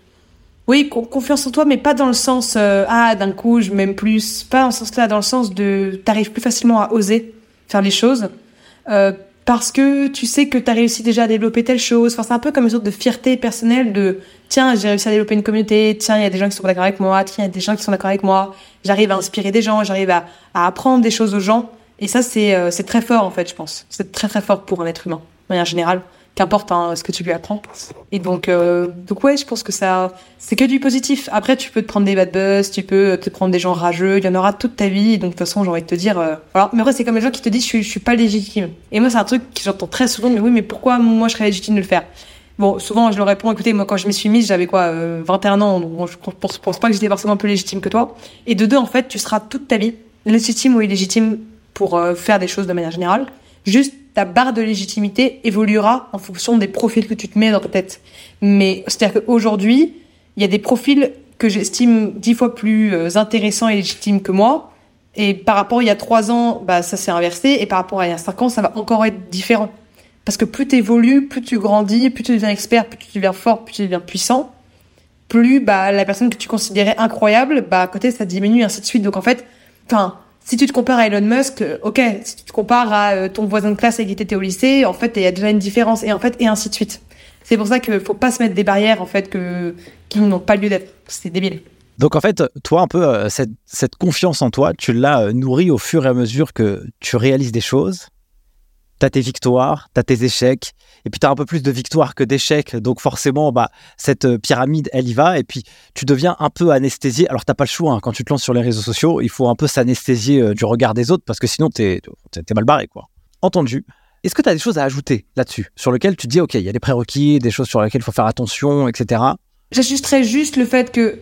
oui, con- confiance en toi, mais pas dans le sens, euh, ah, d'un coup, je m'aime plus. Pas dans ce sens-là, dans le sens de, t'arrives plus facilement à oser faire les choses. Euh, parce que tu sais que tu as réussi déjà à développer telle chose. Enfin, c'est un peu comme une sorte de fierté personnelle de tiens, j'ai réussi à développer une communauté, tiens, il y a des gens qui sont d'accord avec moi, tiens, il y a des gens qui sont d'accord avec moi, j'arrive à inspirer des gens, j'arrive à, à apprendre des choses aux gens. Et ça, c'est euh, très fort, en fait, je pense. C'est très, très fort pour un être humain, de manière générale. Qu'importe hein, ce que tu lui apprends. Et donc, euh, donc ouais, je pense que ça, c'est que du positif. Après, tu peux te prendre des bad buzz, tu peux te prendre des gens rageux, il y en aura toute ta vie. Donc, de toute façon, j'ai envie de te dire, euh, voilà. Mais après, c'est comme les gens qui te disent, je suis, je suis pas légitime. Et moi, c'est un truc que j'entends très souvent, mais oui, mais pourquoi moi, je serais légitime de le faire? Bon, souvent, je leur réponds, écoutez, moi, quand je me suis mise, j'avais quoi, euh, 21 ans, donc je pense, pense pas que j'étais forcément plus légitime que toi. Et de deux, en fait, tu seras toute ta vie légitime ou illégitime pour euh, faire des choses de manière générale. Juste, ta barre de légitimité évoluera en fonction des profils que tu te mets dans ta tête. Mais c'est-à-dire qu'aujourd'hui, il y a des profils que j'estime dix fois plus euh, intéressants et légitimes que moi. Et par rapport à il y a trois ans, bah, ça s'est inversé. Et par rapport à il y a cinq ans, ça va encore être différent. Parce que plus tu évolues, plus tu grandis, plus tu deviens expert, plus tu deviens fort, plus tu deviens puissant, plus bah, la personne que tu considérais incroyable, bah, à côté, ça diminue, ainsi de suite. Donc en fait, enfin, si tu te compares à Elon Musk, euh, ok, si tu te compares à euh, ton voisin de classe avec qui t'étais au lycée, en fait, il y a déjà une différence, et en fait, et ainsi de suite. C'est pour ça qu'il faut pas se mettre des barrières, en fait, que, qui n'ont pas lieu d'être. C'est débile. Donc en fait, toi, un peu, euh, cette, cette confiance en toi, tu l'as nourrie au fur et à mesure que tu réalises des choses. Tu as tes victoires, tu as tes échecs, et puis tu as un peu plus de victoires que d'échecs. Donc forcément, bah, cette euh, pyramide, elle y va, et puis tu deviens un peu anesthésié. Alors t'as pas le choix, hein. quand tu te lances sur les réseaux sociaux, il faut un peu s'anesthésier euh, du regard des autres, parce que sinon, tu es, mal barré. quoi. Entendu. Est-ce que tu as des choses à ajouter là-dessus, sur lesquelles tu te dis, OK, il y a des prérequis, des choses sur lesquelles il faut faire attention, etc. J'ajusterais juste le fait que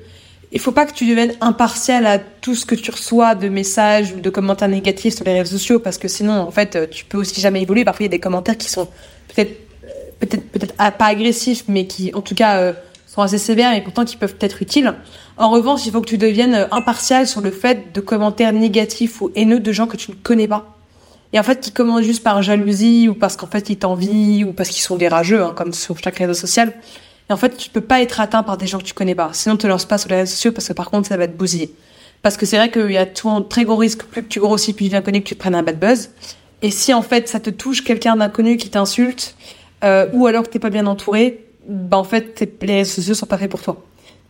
il faut pas que tu deviennes impartial à tout ce que tu reçois de messages ou de commentaires négatifs sur les réseaux sociaux parce que sinon en fait euh, tu peux aussi jamais évoluer. Parfois il y a des commentaires qui sont peut-être euh, peut-être peut-être ah, pas agressifs mais qui en tout cas euh, sont assez sévères et pourtant qui peuvent être utiles. En revanche il faut que tu deviennes impartial sur le fait de commentaires négatifs ou haineux de gens que tu ne connais pas. Et en fait qui commentent juste par jalousie ou parce qu'en fait ils t'envient ou parce qu'ils sont des rageux hein, comme sur chaque réseau social et en fait, tu peux pas être atteint par des gens que tu connais pas. Sinon, te lance pas sur les réseaux sociaux parce que par contre, ça va te bousiller. Parce que c'est vrai qu'il y a tout un très gros risque, plus que tu grossis, plus tu deviens connu, que tu te prennes un bad buzz. Et si en fait, ça te touche quelqu'un d'inconnu qui t'insulte, euh, ou alors que t'es pas bien entouré, bah en fait, t'es- les réseaux sociaux sont pas faits pour toi.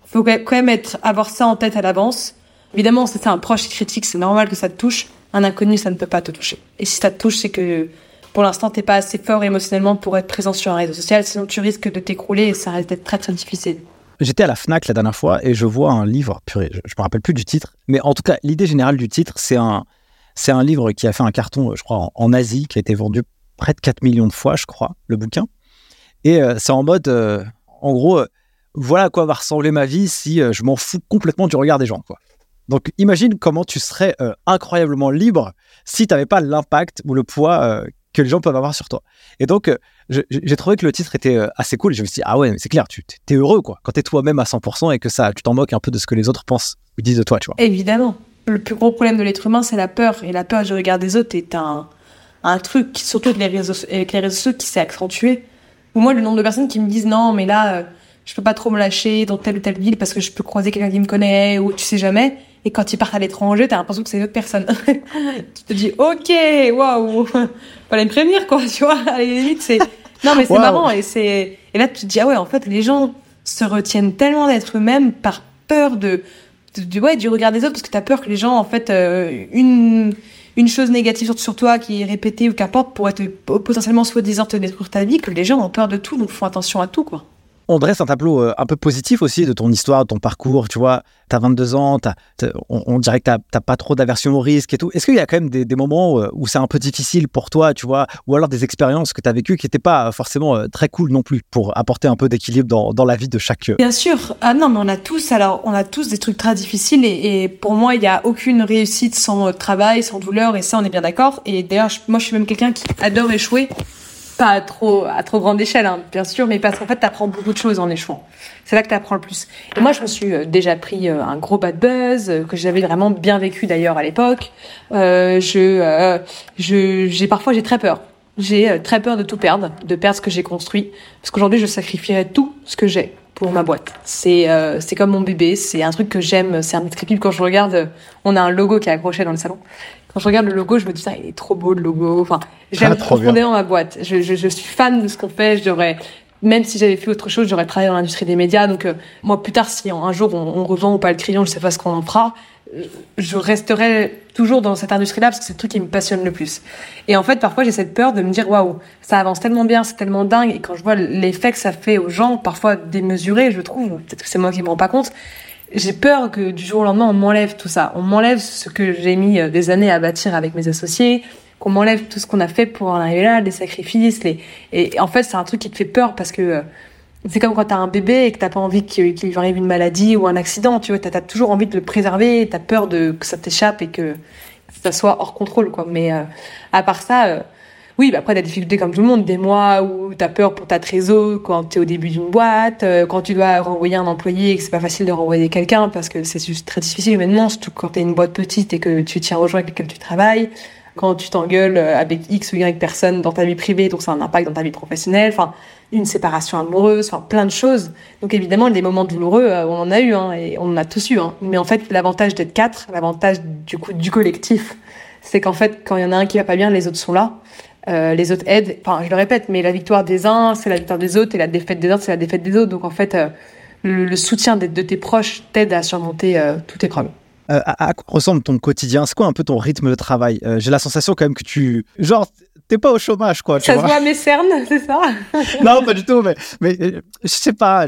faut quand même être, avoir ça en tête à l'avance. Évidemment, si c'est un proche critique, c'est normal que ça te touche. Un inconnu, ça ne peut pas te toucher. Et si ça te touche, c'est que pour l'instant, t'es pas assez fort émotionnellement pour être présent sur un réseau social, sinon tu risques de t'écrouler et ça risque d'être très très difficile. J'étais à la Fnac la dernière fois et je vois un livre, purée, je, je me rappelle plus du titre, mais en tout cas, l'idée générale du titre, c'est un, c'est un livre qui a fait un carton, je crois, en, Asie, qui a été vendu près de 4 millions de fois, je crois, le bouquin. Et euh, c'est en mode, euh, en gros, euh, voilà à quoi va ressembler ma vie si je m'en fous complètement du regard des gens. Donc imagine comment tu serais incroyablement libre si tu n'avais pas l'impact ou le poids que les gens peuvent avoir sur toi. Et donc, j'ai trouvé que le titre était assez cool. je me suis dit, ah ouais, c'est clair, tu es heureux, quoi. Quand tu es toi-même à 100% et que ça, tu t'en moques un peu de ce que les autres pensent ou disent de toi, tu vois. Évidemment le plus gros problème de l'être humain, c'est la peur. Et la peur du regard des autres est un, un truc, surtout avec les réseaux, sociaux, qui s'est accentué. Ou moi, le nombre de personnes qui me disent non, mais là, euh, je peux pas trop me lâcher dans telle ou telle ville parce que je peux croiser quelqu'un qui me connaît ou tu sais jamais. Et quand ils partent à l'étranger, t'as l'impression que c'est une autre personne. tu te dis, ok, waouh, fallait me prévenir, quoi, tu vois. À la limite, c'est, non, mais c'est marrant et c'est, et là, tu te dis, ah ouais, en fait, les gens se retiennent tellement d'être eux-mêmes par peur de, du, ouais, du regard des autres parce que tu as peur que les gens, en fait, euh, une, une chose négative sur, sur, toi qui est répétée ou qu'importe pourrait te, potentiellement soi-disant te détruire ta vie, que les gens ont peur de tout, donc font attention à tout, quoi on dresse un tableau euh, un peu positif aussi de ton histoire, de ton parcours. Tu vois, tu as 22 ans, on, dirait que tu n'as pas trop d'aversion au risque et tout. Est-ce qu'il y a quand même des, moments euh, où c'est un peu difficile pour toi, tu vois, ou alors des expériences que tu as vécues qui n'étaient pas forcément euh, très cool non plus pour apporter un peu d'équilibre dans, la vie de chaque. Bien sûr. Ah non, mais on a tous, alors, on a tous des trucs très difficiles et, pour moi, il n'y a aucune réussite sans travail, sans douleur et ça, on est bien d'accord. Et d'ailleurs, moi, je suis même quelqu'un qui adore échouer pas à trop, à trop grande échelle, hein, bien sûr, mais parce qu'en fait, tu apprends beaucoup de choses en échouant. C'est là que tu apprends le plus. Et moi, je me suis euh, déjà pris euh, un gros bad buzz, euh, que j'avais vraiment bien vécu d'ailleurs à l'époque. Euh, je, je, j'ai parfois, j'ai très peur. J'ai très peur de tout perdre, de perdre ce que j'ai construit. Parce qu'aujourd'hui, je sacrifierais tout ce que j'ai pour ma boîte. C'est c'est comme mon bébé, c'est un truc que j'aime, c'est un petit quand je regarde, on a un logo qui est accroché dans le salon. Quand je regarde le logo, je me dis, ça, il est trop beau le logo. Enfin, j'aime ah, profondément ma boîte. Je, je, je, suis fan de ce qu'on fait. Je devrais, même si j'avais fait autre chose, j'aurais travaillé dans l'industrie des médias. Donc, euh, moi, plus tard, si un jour on, on revend ou pas le crayon, je sais pas ce qu'on en fera, euh, je resterai toujours dans cette industrie-là parce que c'est le truc qui me passionne le plus. Et en fait, parfois, j'ai cette peur de me dire, waouh, ça avance tellement bien, c'est tellement dingue. Et quand je vois l'effet que ça fait aux gens, parfois démesuré, je trouve, peut-être que c'est moi qui me rends pas compte, j'ai peur que du jour au lendemain, on m'enlève tout ça. On m'enlève ce que j'ai mis euh, des années à bâtir avec mes associés, qu'on m'enlève tout ce qu'on a fait pour en arriver là, les sacrifices. Les... Et en fait, c'est un truc qui te fait peur parce que euh, c'est comme quand t'as un bébé et que t'as pas envie qu'il lui arrive une maladie ou un accident. Tu vois, t'as as toujours envie de le préserver, t'as peur de que ça t'échappe et que ça soit hors contrôle, quoi. Mais euh, à part ça, oui, bah après, t'as des difficultés comme tout le monde, des mois où t'as peur pour ta trésor quand t'es au début d'une boîte, euh, quand tu dois renvoyer un employé et que c'est pas facile de renvoyer quelqu'un parce que c'est juste très difficile humainement, surtout quand t'es une boîte petite et que tu tiens aux gens avec lesquels tu travailles, quand tu t'engueules euh, avec X ou Y personnes dans ta vie privée, donc ça a un impact dans ta vie professionnelle, enfin, une séparation amoureuse, enfin, plein de choses. Donc évidemment, des moments douloureux, euh, on en a eu, hein, et on en a tous eu, hein. Mais en fait, l'avantage d'être quatre, l'avantage du coup, du collectif, c'est qu'en fait, quand il y en a un qui va pas bien, les autres sont là. Euh, les autres aident. Enfin, je le répète, mais la victoire des uns, c'est la victoire des autres, et la défaite des uns, c'est la défaite des autres. Donc en fait, euh, le, soutien de, de, tes proches t'aide à surmonter euh, tous tes problèmes. À, à, quoi ressemble ton quotidien? C'est quoi un peu ton rythme de travail? J'ai la sensation quand même que tu, genre, t'es pas au chômage, quoi. ça se voit à mes cernes, c'est ça? Non, pas du tout, mais, mais je sais pas.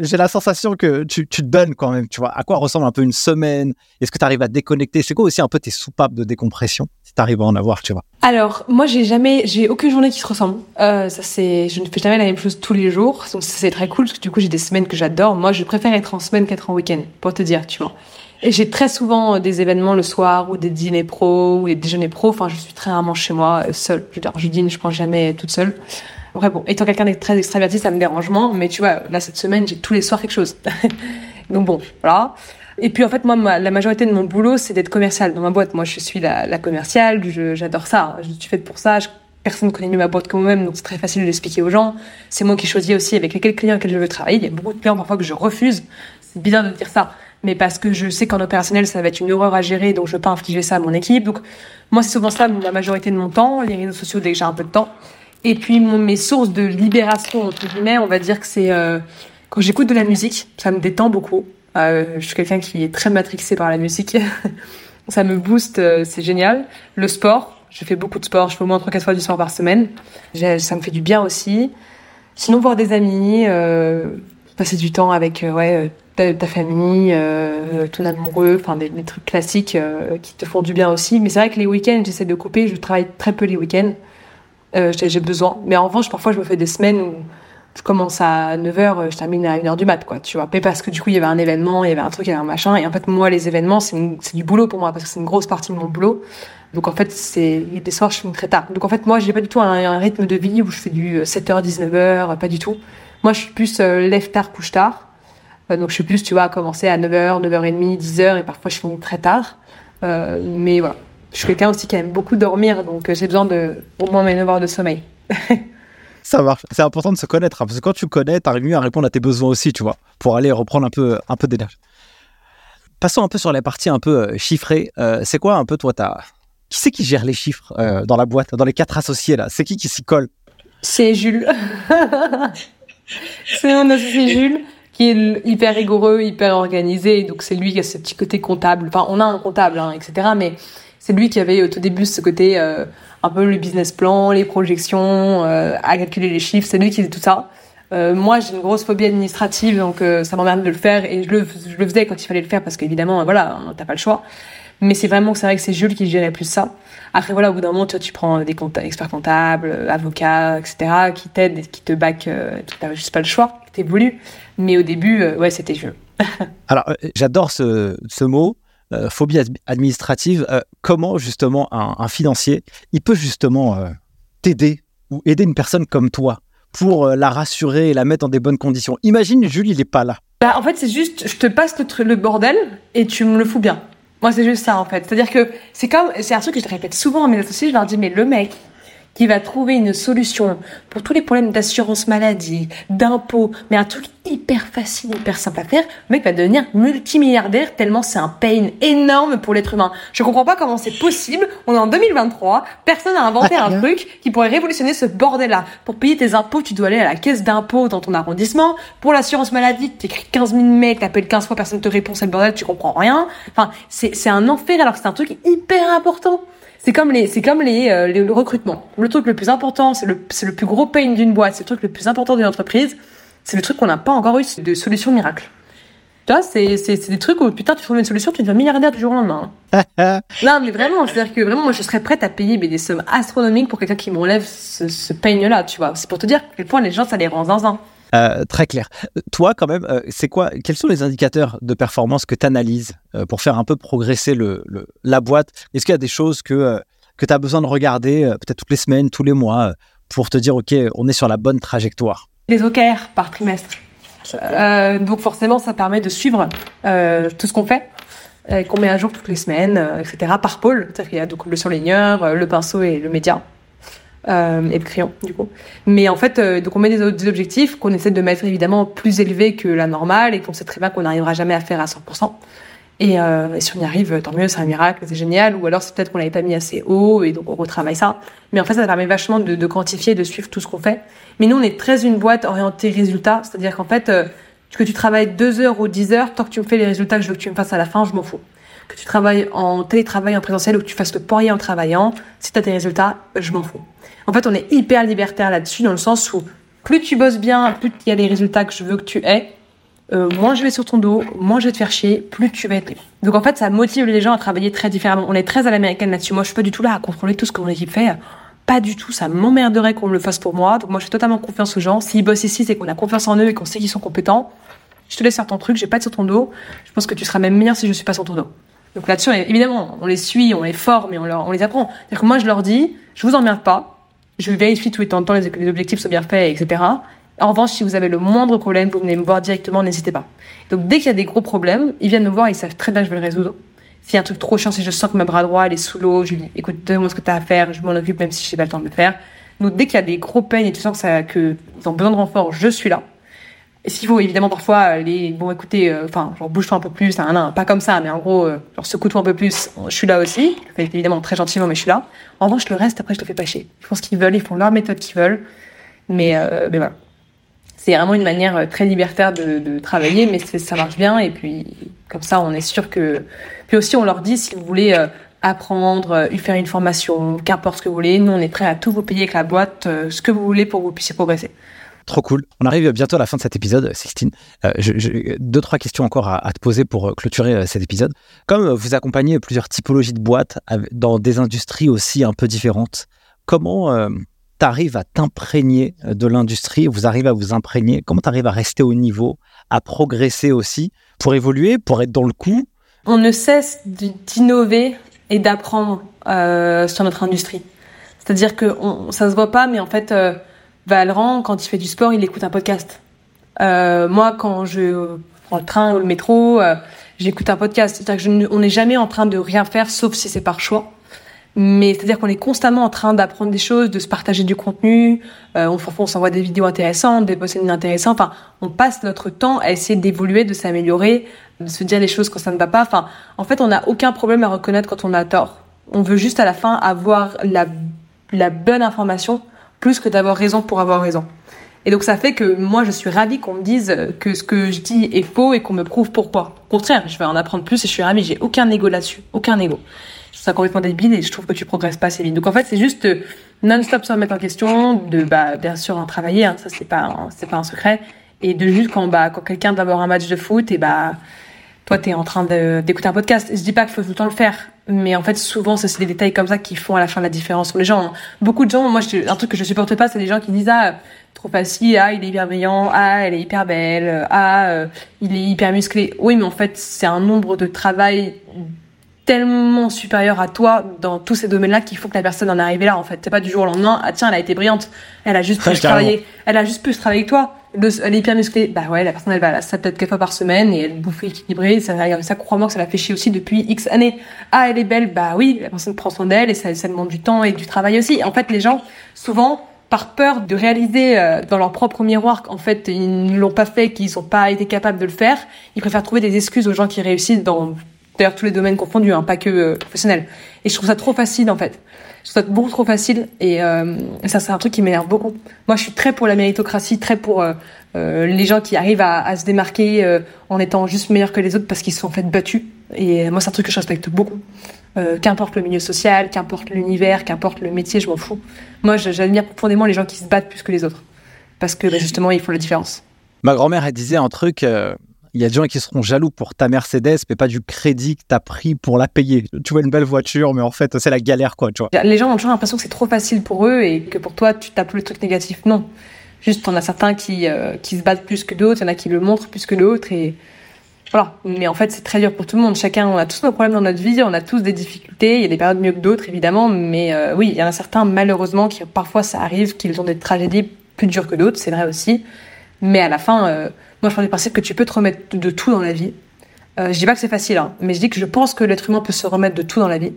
J'ai la sensation que tu, tu, te donnes quand même, tu vois. À quoi ressemble un peu une semaine? Est-ce que tu arrives à déconnecter? C'est quoi aussi un peu tes soupapes de décompression? Si tu arrives à en avoir, tu vois. Alors, moi, j'ai jamais, j'ai aucune journée qui se ressemble. Euh, ça, c'est, je ne fais jamais la même chose tous les jours. Donc, c'est très cool parce que du coup, j'ai des semaines que j'adore. Moi, je préfère être en semaine qu'être en week-end, pour te dire, tu vois. Et j'ai très souvent euh, des événements le soir ou des dîners pro ou des déjeuners pro. Enfin, je suis très rarement chez moi, euh, seule. Je, je dîne, je pense jamais toute seule. Après, bon, étant quelqu'un de très extraverti, ça me dérange moins, mais tu vois, là, cette semaine, j'ai tous les soirs quelque chose. Donc bon, voilà. Et puis en fait, moi, la majorité de mon boulot, c'est d'être commercial dans ma boîte. Moi, je suis la, commerciale, j'adore ça. Je suis faite pour ça. Personne ne connaît mieux ma boîte que moi-même, donc c'est très facile de l'expliquer aux gens. C'est moi qui choisis aussi avec quels clients je veux travailler. Il y a beaucoup de clients parfois que je refuse. C'est bizarre de dire ça, mais parce que je sais qu'en opérationnel, ça va être une horreur à gérer, donc je veux pas infliger ça à mon équipe. Donc moi, c'est souvent ça la majorité de mon temps. Les réseaux sociaux, dès que j'ai un peu de temps. Et puis mes sources de libération entre guillemets, on va dire que c'est euh, Quand j'écoute de la musique, ça me détend beaucoup. Euh, je suis quelqu'un qui est très matrixé par la musique. ça me booste, euh, c'est génial. Le sport, je fais beaucoup de sport, je fais au moins 3-4 fois du sport par semaine. Ça me fait du bien aussi. Sinon, voir des amis, euh, passer du temps avec ouais, ta, famille, euh, ton amoureux, enfin des, trucs classiques qui te font du bien aussi. Mais c'est vrai que les week-ends, j'essaie de couper, je travaille très peu les week-ends. J'ai besoin. Mais en revanche, parfois, je me fais des semaines où je commence à 9h, je termine à 1h du mat, quoi, tu vois. Mais parce que du coup, il y avait un événement, il y avait un truc, il y avait un machin. Et en fait, moi, les événements, c'est du boulot pour moi, parce que c'est une grosse partie de mon boulot. Donc en fait, c'est des soirs, je finis très tard. Donc en fait, moi, j'ai pas du tout un, rythme de vie où je fais du 7h, 19h, pas du tout. Moi, je suis plus euh, lève tard, couche tard. Euh, donc je suis plus, tu vois, à commencer à 9h, 9h30, 10h, et parfois je finis très tard. Euh, mais voilà. Je suis quelqu'un aussi qui aime beaucoup dormir, donc euh, j'ai besoin de au moins mes 9 heures de sommeil. Ça marche. C'est important de se connaître, hein, parce que quand tu connais, tu arrives mieux à répondre à tes besoins aussi, tu vois, pour aller reprendre un peu, un peu d'énergie. Passons un peu sur les parties un peu chiffrées. Euh, c'est quoi un peu, toi, ta, qui c'est qui gère les chiffres euh, dans la boîte, dans les quatre associés là? C'est qui qui s'y colle? C'est Jules. c'est un associé Jules qui est hyper rigoureux, hyper organisé. Donc c'est lui qui a ce petit côté comptable. Enfin, on a un comptable, hein, etc. Mais c'est lui qui avait au tout début ce côté euh, un peu le business plan, les projections, euh, à calculer les chiffres. C'est lui qui faisait tout ça. Euh, moi, j'ai une grosse phobie administrative, donc ça m'emmerde de le faire et je le, faisais quand il fallait le faire parce qu'évidemment, voilà, hein, t'as pas le choix. Mais c'est vraiment, c'est vrai que c'est Jules qui gérait plus ça. Après, voilà, au bout d'un moment, toi, tu prends des experts comptables, avocats, etc., qui t'aident qui te back, t'as juste pas le choix, voulu. Mais au début, ouais, c'était Jules. Alors, j'adore ce, mot, phobie administrative. Euh, comment, justement, un, financier, il peut justement euh, t'aider ou aider une personne comme toi pour la rassurer et la mettre dans des bonnes conditions? Imagine, Jules, il est pas là. Bah, en fait, c'est juste, je te passe le, le bordel et tu me le fous bien. Moi, c'est juste ça, en fait. C'est-à-dire que c'est comme, c'est un truc que je répète souvent à mes associés, je leur dis, mais le mec qui va trouver une solution pour tous les problèmes d'assurance maladie, d'impôts, mais un truc hyper facile, hyper simple à faire, le mec va devenir multimilliardaire tellement c'est un pain énorme pour l'être humain. Je comprends pas comment c'est possible. On est en 2023, personne n'a inventé un truc qui pourrait révolutionner ce bordel-là. Pour payer tes impôts, tu dois aller à la caisse d'impôts dans ton arrondissement. Pour l'assurance maladie, tu écris 15 000 mails, t'appelles 15 fois, personne te répond, c'est le bordel, tu comprends rien. Enfin, c'est, c'est un enfer alors que c'est un truc hyper important. C'est comme les, c'est comme les, euh, les, le recrutement. Le truc le plus important, c'est le, c'est le plus gros pain d'une boîte, c'est le truc le plus important d'une entreprise. C'est le truc qu'on n'a pas encore eu de solution miracle. Tu vois, c'est, c'est, c'est des trucs où putain, tu trouves une solution, tu deviens milliardaire du jour au lendemain. non, mais vraiment, c'est-à-dire que vraiment, moi, je serais prête à payer mais, des sommes astronomiques pour quelqu'un qui m'enlève ce, ce pain-là, tu vois. C'est pour te dire à quel point les gens, ça les rend zinzin. Euh, très clair. Toi, quand même, euh, c'est quoi Quels sont les indicateurs de performance que tu analyses euh, pour faire un peu progresser le, le la boîte? Est-ce qu'il y a des choses que que tu as besoin de regarder peut-être toutes les semaines, tous les mois, pour te dire ok, on est sur la bonne trajectoire? Les OKR par trimestre. donc forcément, ça permet de suivre tout ce qu'on fait. qu'on met à jour toutes les semaines, etc. par pôle. C'est-à-dire qu'il y a donc le surligneur, le pinceau et le média euh, et le crayon du coup. Mais en fait, euh, donc on met des, objectifs qu'on essaie de mettre évidemment plus élevés que la normale et qu'on sait très bien qu'on n'arrivera jamais à faire à 100%. Et, euh, et si on y arrive, tant mieux, c'est un miracle, c'est génial. Ou alors c'est peut-être qu'on l'avait pas mis assez haut et donc on retravaille ça. Mais en fait, ça permet vachement de, de quantifier, de suivre tout ce qu'on fait. Mais nous, on est très une boîte orientée résultat, c'est-à-dire qu'en fait, que tu travailles deux heures ou dix heures, tant que tu me fais les résultats que je veux que tu me fasses à la fin, je m'en fous que tu travailles en télétravail, en présentiel, ou que tu fasses le poirier en travaillant, si tu as tes résultats, je m'en fous. En fait, on est hyper libertaire là-dessus, dans le sens où plus tu bosses bien, plus il y a les résultats que je veux que tu aies, euh, moins je vais sur ton dos, moins je vais te faire chier, plus tu vas être. Donc en fait, ça motive les gens à travailler très différemment. On est très à l'américaine là-dessus. Moi, je suis pas du tout là à contrôler tout ce que mon équipe fait. Pas du tout. Ça m'emmerderait qu'on le fasse pour moi. Donc moi, je fais totalement confiance aux gens. S'ils bossent ici, c'est qu'on a confiance en eux et qu'on sait qu'ils sont compétents. Je te laisse faire ton truc, j'ai pas être sur ton dos. Je pense que tu seras même meilleur si je suis pas sur ton dos. Donc là-dessus, évidemment, on les suit, on les forme et on, leur, on les apprend. C'est-à-dire que moi, je leur dis, je vous emmerde pas, je vérifie tout les temps, les, les objectifs sont bien faits, etc. En revanche, si vous avez le moindre problème, vous venez me voir directement, n'hésitez pas. Donc dès qu'il y a des gros problèmes, ils viennent me voir, ils savent très bien que je vais le résoudre. S'il y a un truc trop chiant, si je sens que ma bras droit elle est sous l'eau, je lui dis, écoute, donne-moi ce que tu as à faire, je m'en occupe même si je n'ai pas le temps de le faire. Donc dès qu'il y a des gros peines et tu sens que ça, que ils ont besoin de renfort, je suis là. S'il faut, évidemment, parfois, les, bon, écoutez, enfin, euh, genre, bouge-toi un peu plus, hein, non, pas comme ça, mais en gros, euh, genre, secoue-toi un peu plus, je suis là aussi. Fais évidemment très gentiment, mais je suis là. En revanche, le reste, après, je te fais pas chier. Ils font ce qu'ils veulent, ils font leur méthode qu'ils veulent. Mais, euh, mais voilà. c'est vraiment une manière euh, très libertaire de, de travailler, mais ça marche bien. Et puis, comme ça, on est sûr que. Puis aussi, on leur dit si vous voulez euh, apprendre, euh, faire une formation, qu'importe ce que vous voulez, nous, on est prêt à tout vous payer avec la boîte, ce que vous voulez pour que vous puissiez progresser. Trop cool. On arrive bientôt à la fin de cet épisode, Sixtine. Euh, deux, trois questions encore à, te poser pour clôturer cet épisode. Comme vous accompagnez plusieurs typologies de boîtes dans des industries aussi un peu différentes, comment tu arrives à t'imprégner euh, de l'industrie, vous arrivez à vous imprégner, comment tu arrives à rester au niveau, à progresser aussi, pour évoluer, pour être dans le coup? On ne cesse d'innover et d'apprendre euh, sur notre industrie. C'est-à-dire que on, ça se voit pas, mais en fait, euh, Valran, quand il fait du sport, il écoute un podcast. moi, quand je prends le train ou le métro, j'écoute un podcast. C'est-à-dire qu'on n'est jamais en train de rien faire, sauf si c'est par choix. Mais c'est-à-dire qu'on est constamment en train d'apprendre des choses, de se partager du contenu. Euh, on, on s'envoie des vidéos intéressantes, des posts intéressantes. Enfin, on passe notre temps à essayer d'évoluer, de s'améliorer, de se dire les choses quand ça ne va pas. Enfin, en fait, on n'a aucun problème à reconnaître quand on a tort. On veut juste à la fin avoir la bonne information plus que d'avoir raison pour avoir raison. Et donc ça fait que moi je suis ravie qu'on me dise que ce que je dis est faux et qu'on me prouve pourquoi. Au contraire, je vais en apprendre plus et je suis ravie. J'ai aucun ego là-dessus, aucun ego ça complètement débile et je trouve que tu progresses pas assez vite. Donc en fait, c'est juste euh, non-stop se remettre en question, de bah bien sûr en travailler, hein, ça c'est pas c'est pas un secret, et de juste quand bah quand quelqu'un avoir un match de foot et bah toi tu es en train d'écouter un podcast. Je dis pas qu'il faut tout le temps le faire, mais en fait souvent c'est des détails comme ça qui font à la fin la différence les gens. Beaucoup de gens, moi un truc que je supporte pas, c'est des gens qui disent ah trop facile, ah il est bienveillant, ah elle est hyper belle, ah euh, il est hyper musclé. Oui, mais en fait c'est un nombre de travail tellement supérieure à toi dans tous ces domaines-là qu'il faut que la personne en arrive là en fait. C'est pas du jour au lendemain. Ah tiens, elle a été brillante. Elle a juste pu travailler. Elle a juste pu travailler avec toi. Elle est hyper musclée. Bah ouais, la personne elle va à la salle peut-être quelques fois par semaine et elle bouffe équilibré. Ça, ça crois-moi que ça la fait chier aussi depuis X années. Ah elle est belle. Bah oui, la personne prend soin d'elle et ça, ça demande du temps et du travail aussi. En fait, les gens souvent par peur de réaliser euh, dans leur propre miroir qu'en fait ils ne l'ont pas fait, qu'ils n'ont pas été capables de le faire, ils préfèrent trouver des excuses aux gens qui réussissent dans D'ailleurs, tous les domaines confondus, hein, pas que euh, professionnels. Et je trouve ça trop facile, en fait. Je trouve beaucoup trop facile. Et euh, ça, c'est un truc qui m'énerve beaucoup. Moi, je suis très pour la méritocratie, très pour euh, euh les gens qui arrivent à, se démarquer en étant juste meilleurs que les autres parce qu'ils se sont fait battus. Et moi, c'est un truc que je respecte beaucoup. qu'importe le milieu social, qu'importe l'univers, qu'importe le métier, je m'en fous. Moi, j'admire profondément les gens qui se battent plus que les autres. Parce que, bah, justement, ils font la différence. Ma grand-mère, elle disait un truc il y a des gens qui seront jaloux pour ta Mercedes, mais pas du crédit que tu as pris pour la payer. Tu vois une belle voiture, mais en fait, c'est la galère, quoi. Les gens ont toujours l'impression que c'est trop facile pour eux et que pour toi, tu tapes le truc négatif. Non. Juste, on a certains qui, euh, qui se battent plus que d'autres, il y en a qui le montrent plus que d'autres et voilà. Mais en fait, c'est très dur pour tout le monde. Chacun, on a tous nos problèmes dans notre vie, on a tous des difficultés. Il y a des périodes mieux que d'autres, évidemment, mais euh, oui, il y en a certains, malheureusement, qui parfois ça arrive, qu'ils ont des tragédies plus dures que d'autres, c'est vrai aussi. Mais à la fin, euh, moi, je pars du principe que tu peux te remettre de tout dans la vie. Euh, je dis pas que c'est facile, hein, mais je dis que je pense que l'être humain peut se remettre de tout dans la vie.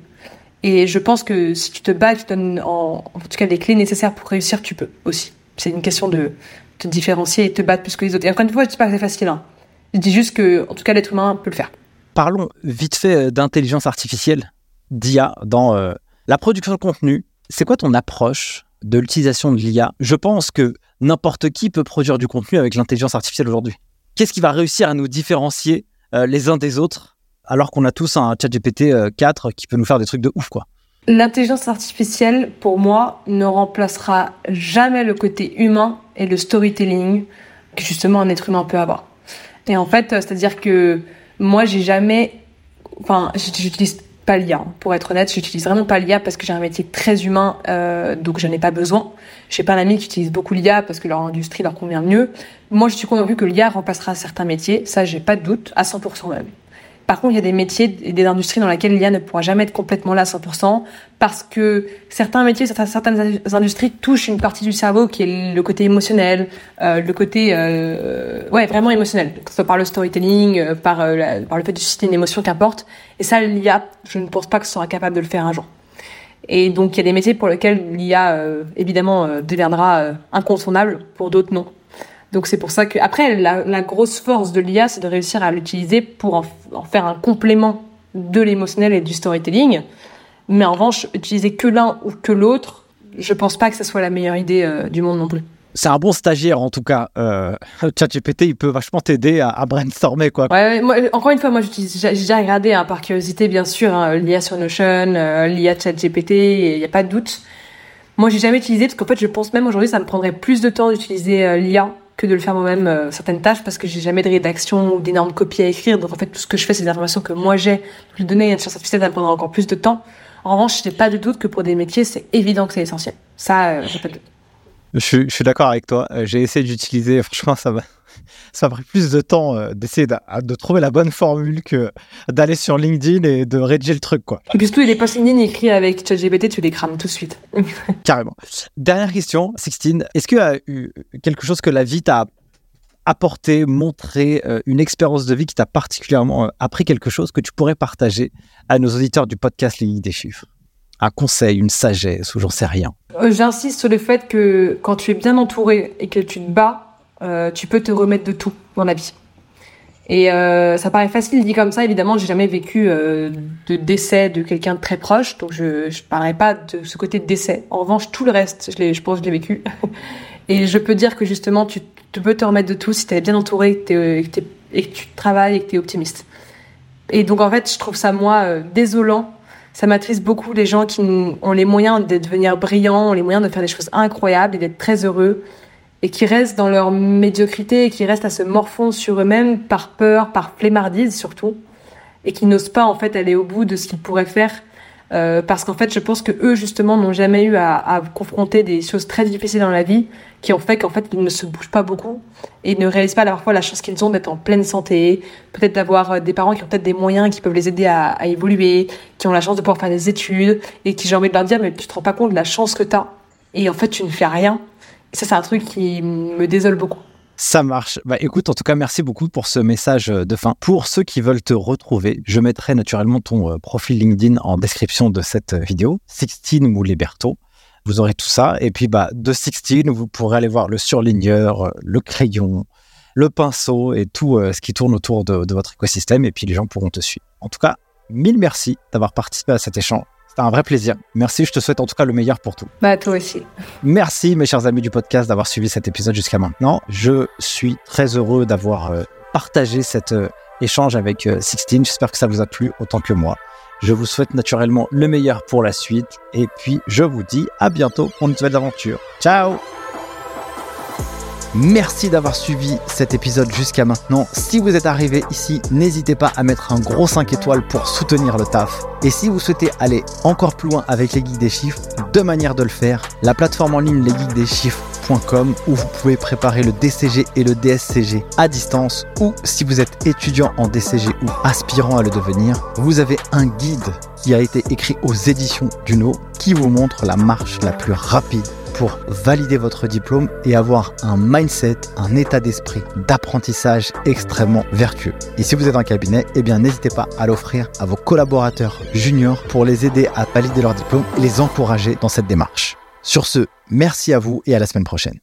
Et je pense que si tu te bats, tu donnes en, en tout cas les clés nécessaires pour réussir, tu peux aussi. C'est une question de te différencier et te battre plus que les autres. Et encore une fois, je dis pas que c'est facile. Hein. Je dis juste que, en tout cas, l'être humain peut le faire. Parlons vite fait euh, d'intelligence artificielle, d'IA, dans euh, la production de contenu. C'est quoi ton approche de l'utilisation de l'IA Je pense que n'importe qui peut produire du contenu avec l'intelligence artificielle aujourd'hui. Qu'est-ce qui va réussir à nous différencier euh, les uns des autres alors qu'on a tous un chat GPT 4 qui peut nous faire des trucs de ouf quoi? L'intelligence artificielle, pour moi, ne remplacera jamais le côté humain et le storytelling que justement un être humain peut avoir. Et en fait, c'est-à-dire que moi, j'ai jamais, enfin, j'utilise pas l'IA. Pour être honnête, j'utilise vraiment pas l'IA parce que j'ai un métier très humain, euh, donc je n'ai pas besoin. Pas un ami qui utilise beaucoup l'IA parce que leur industrie leur convient mieux. Moi, je suis convaincue que l'IA remplacera certains métiers. Ça, j'ai pas de doute, à 100% même. Par contre, il y a des métiers et des industries dans lesquelles l'IA ne pourra jamais être complètement là à 100% parce que certains métiers, certaines industries touchent une partie du cerveau qui est le côté émotionnel, euh, le côté euh, ouais vraiment émotionnel, que ce soit par le storytelling, euh, par, par le fait de susciter une émotion, qu'importe. Et ça, l'IA, je ne pense pas que ce sera capable de le faire un jour. Et donc, il y a des métiers pour lesquels l'IA, évidemment, deviendra incontournable, pour d'autres, non. Donc c'est pour ça que après la, grosse force de l'IA, c'est de réussir à l'utiliser pour en, faire un complément de l'émotionnel et du storytelling. Mais en revanche, utiliser que l'un ou que l'autre, je pense pas que ce soit la meilleure idée euh, du monde non plus. C'est un bon stagiaire en tout cas. Euh, ChatGPT, il peut vachement t'aider à, brainstormer quoi. Ouais, moi, encore une fois, moi j'ai déjà regardé hein, par curiosité bien sûr hein, l'IA sur Notion, euh, l'IA ChatGPT, il n'y a pas de doute. Moi j'ai jamais utilisé parce qu'en fait je pense même aujourd'hui ça me prendrait plus de temps d'utiliser l'IA de le faire moi-même euh, certaines tâches parce que j'ai jamais de rédaction ou d'énormes copies à écrire. Donc en fait tout ce que je fais c'est des informations que moi j'ai. Je donner à une science artificielle ça me prendra encore plus de temps. En revanche, je n'ai pas de doute que pour des métiers, c'est évident que c'est essentiel. Ça, j'ai pas de. Je, suis d'accord avec toi. Euh, j'ai essayé d'utiliser, franchement, ça m'a, ça pris plus de temps euh, d'essayer de, trouver la bonne formule que d'aller sur LinkedIn et de rédiger le truc, quoi. Et puis surtout, les posts LinkedIn écrits avec ChatGPT, tu les crames tout de suite. Carrément. Dernière question, Sixtine. Est-ce qu'il y a eu quelque chose que la vie t'a apporté, montré, euh, une expérience de vie qui t'a particulièrement appris quelque chose que tu pourrais partager à nos auditeurs du podcast Les des chiffres? Un conseil, une sagesse ou j'en sais rien euh, J'insiste sur le fait que quand tu es bien entouré et que tu te bats, euh, tu peux te remettre de tout dans la vie. Et euh, ça paraît facile dit comme ça. Évidemment, j'ai jamais vécu de décès de quelqu'un de très proche, donc je ne parlerai pas de ce côté de décès. En revanche, tout le reste, je, pense que je l'ai vécu. et je peux dire que justement, tu, peux te remettre de tout si tu es bien entouré que, et que tu travailles et que tu es optimiste. Et donc, en fait, je trouve ça, moi, désolant ça m'attriste beaucoup les gens qui ont les moyens de devenir brillants, ont les moyens de faire des choses incroyables et d'être très heureux et qui restent dans leur médiocrité et qui restent à se morfondre sur eux-mêmes par peur, par flemmardise surtout et qui n'osent pas en fait aller au bout de ce qu'ils pourraient faire euh, parce qu'en fait, je pense que eux justement n'ont jamais eu à, confronter des choses très difficiles dans la vie, qui ont fait qu'en fait ils ne se bougent pas beaucoup et ne réalisent pas parfois la chance qu'ils ont d'être en pleine santé, peut-être d'avoir euh, des parents qui ont peut-être des moyens qui peuvent les aider à, évoluer, qui ont la chance de pouvoir faire des études et qui j'ai envie de leur dire mais tu te rends pas compte de la chance que tu as et en fait tu ne fais rien. Et ça c'est un truc qui me désole beaucoup. Ça marche. Bah écoute, en tout cas, merci beaucoup pour ce message euh, de fin. Pour ceux qui veulent te retrouver, je mettrai naturellement ton euh, profil LinkedIn en description de cette euh, vidéo. Sixtine ou Liberto. Vous aurez tout ça. Et puis, bah, de Sixtine, vous pourrez aller voir le surligneur, le crayon, le pinceau et tout ce qui tourne autour de, de votre écosystème. Et puis, les gens pourront te suivre. En tout cas, mille merci d'avoir participé à cet échange. C'était un vrai plaisir. Merci, je te souhaite en tout cas le meilleur pour tout. Bah, toi aussi. Merci, mes chers amis du podcast, d'avoir suivi cet épisode jusqu'à maintenant. Je suis très heureux d'avoir euh, partagé cet euh, échange avec euh, Sixtine. J'espère que ça vous a plu autant que moi. Je vous souhaite naturellement le meilleur pour la suite. Et puis, je vous dis à bientôt pour une nouvelle aventure. Ciao Merci d'avoir suivi cet épisode jusqu'à maintenant. Si vous êtes arrivé ici, n'hésitez pas à mettre un gros 5 étoiles pour soutenir le taf. Et si vous souhaitez aller encore plus loin avec les geeks des chiffres, deux manières de le faire. La plateforme en ligne où vous pouvez préparer le DCG et le DSCG à distance ou si vous êtes étudiant en DCG ou aspirant à le devenir, vous avez un guide qui a été écrit aux éditions Duno qui vous montre la marche la plus rapide pour valider votre diplôme et avoir un mindset, un état d'esprit d'apprentissage extrêmement vertueux. Et si vous êtes un cabinet, eh bien n'hésitez pas à l'offrir à vos collaborateurs juniors pour les aider à valider leur diplôme et les encourager dans cette démarche. Sur ce, merci à vous et à la semaine prochaine.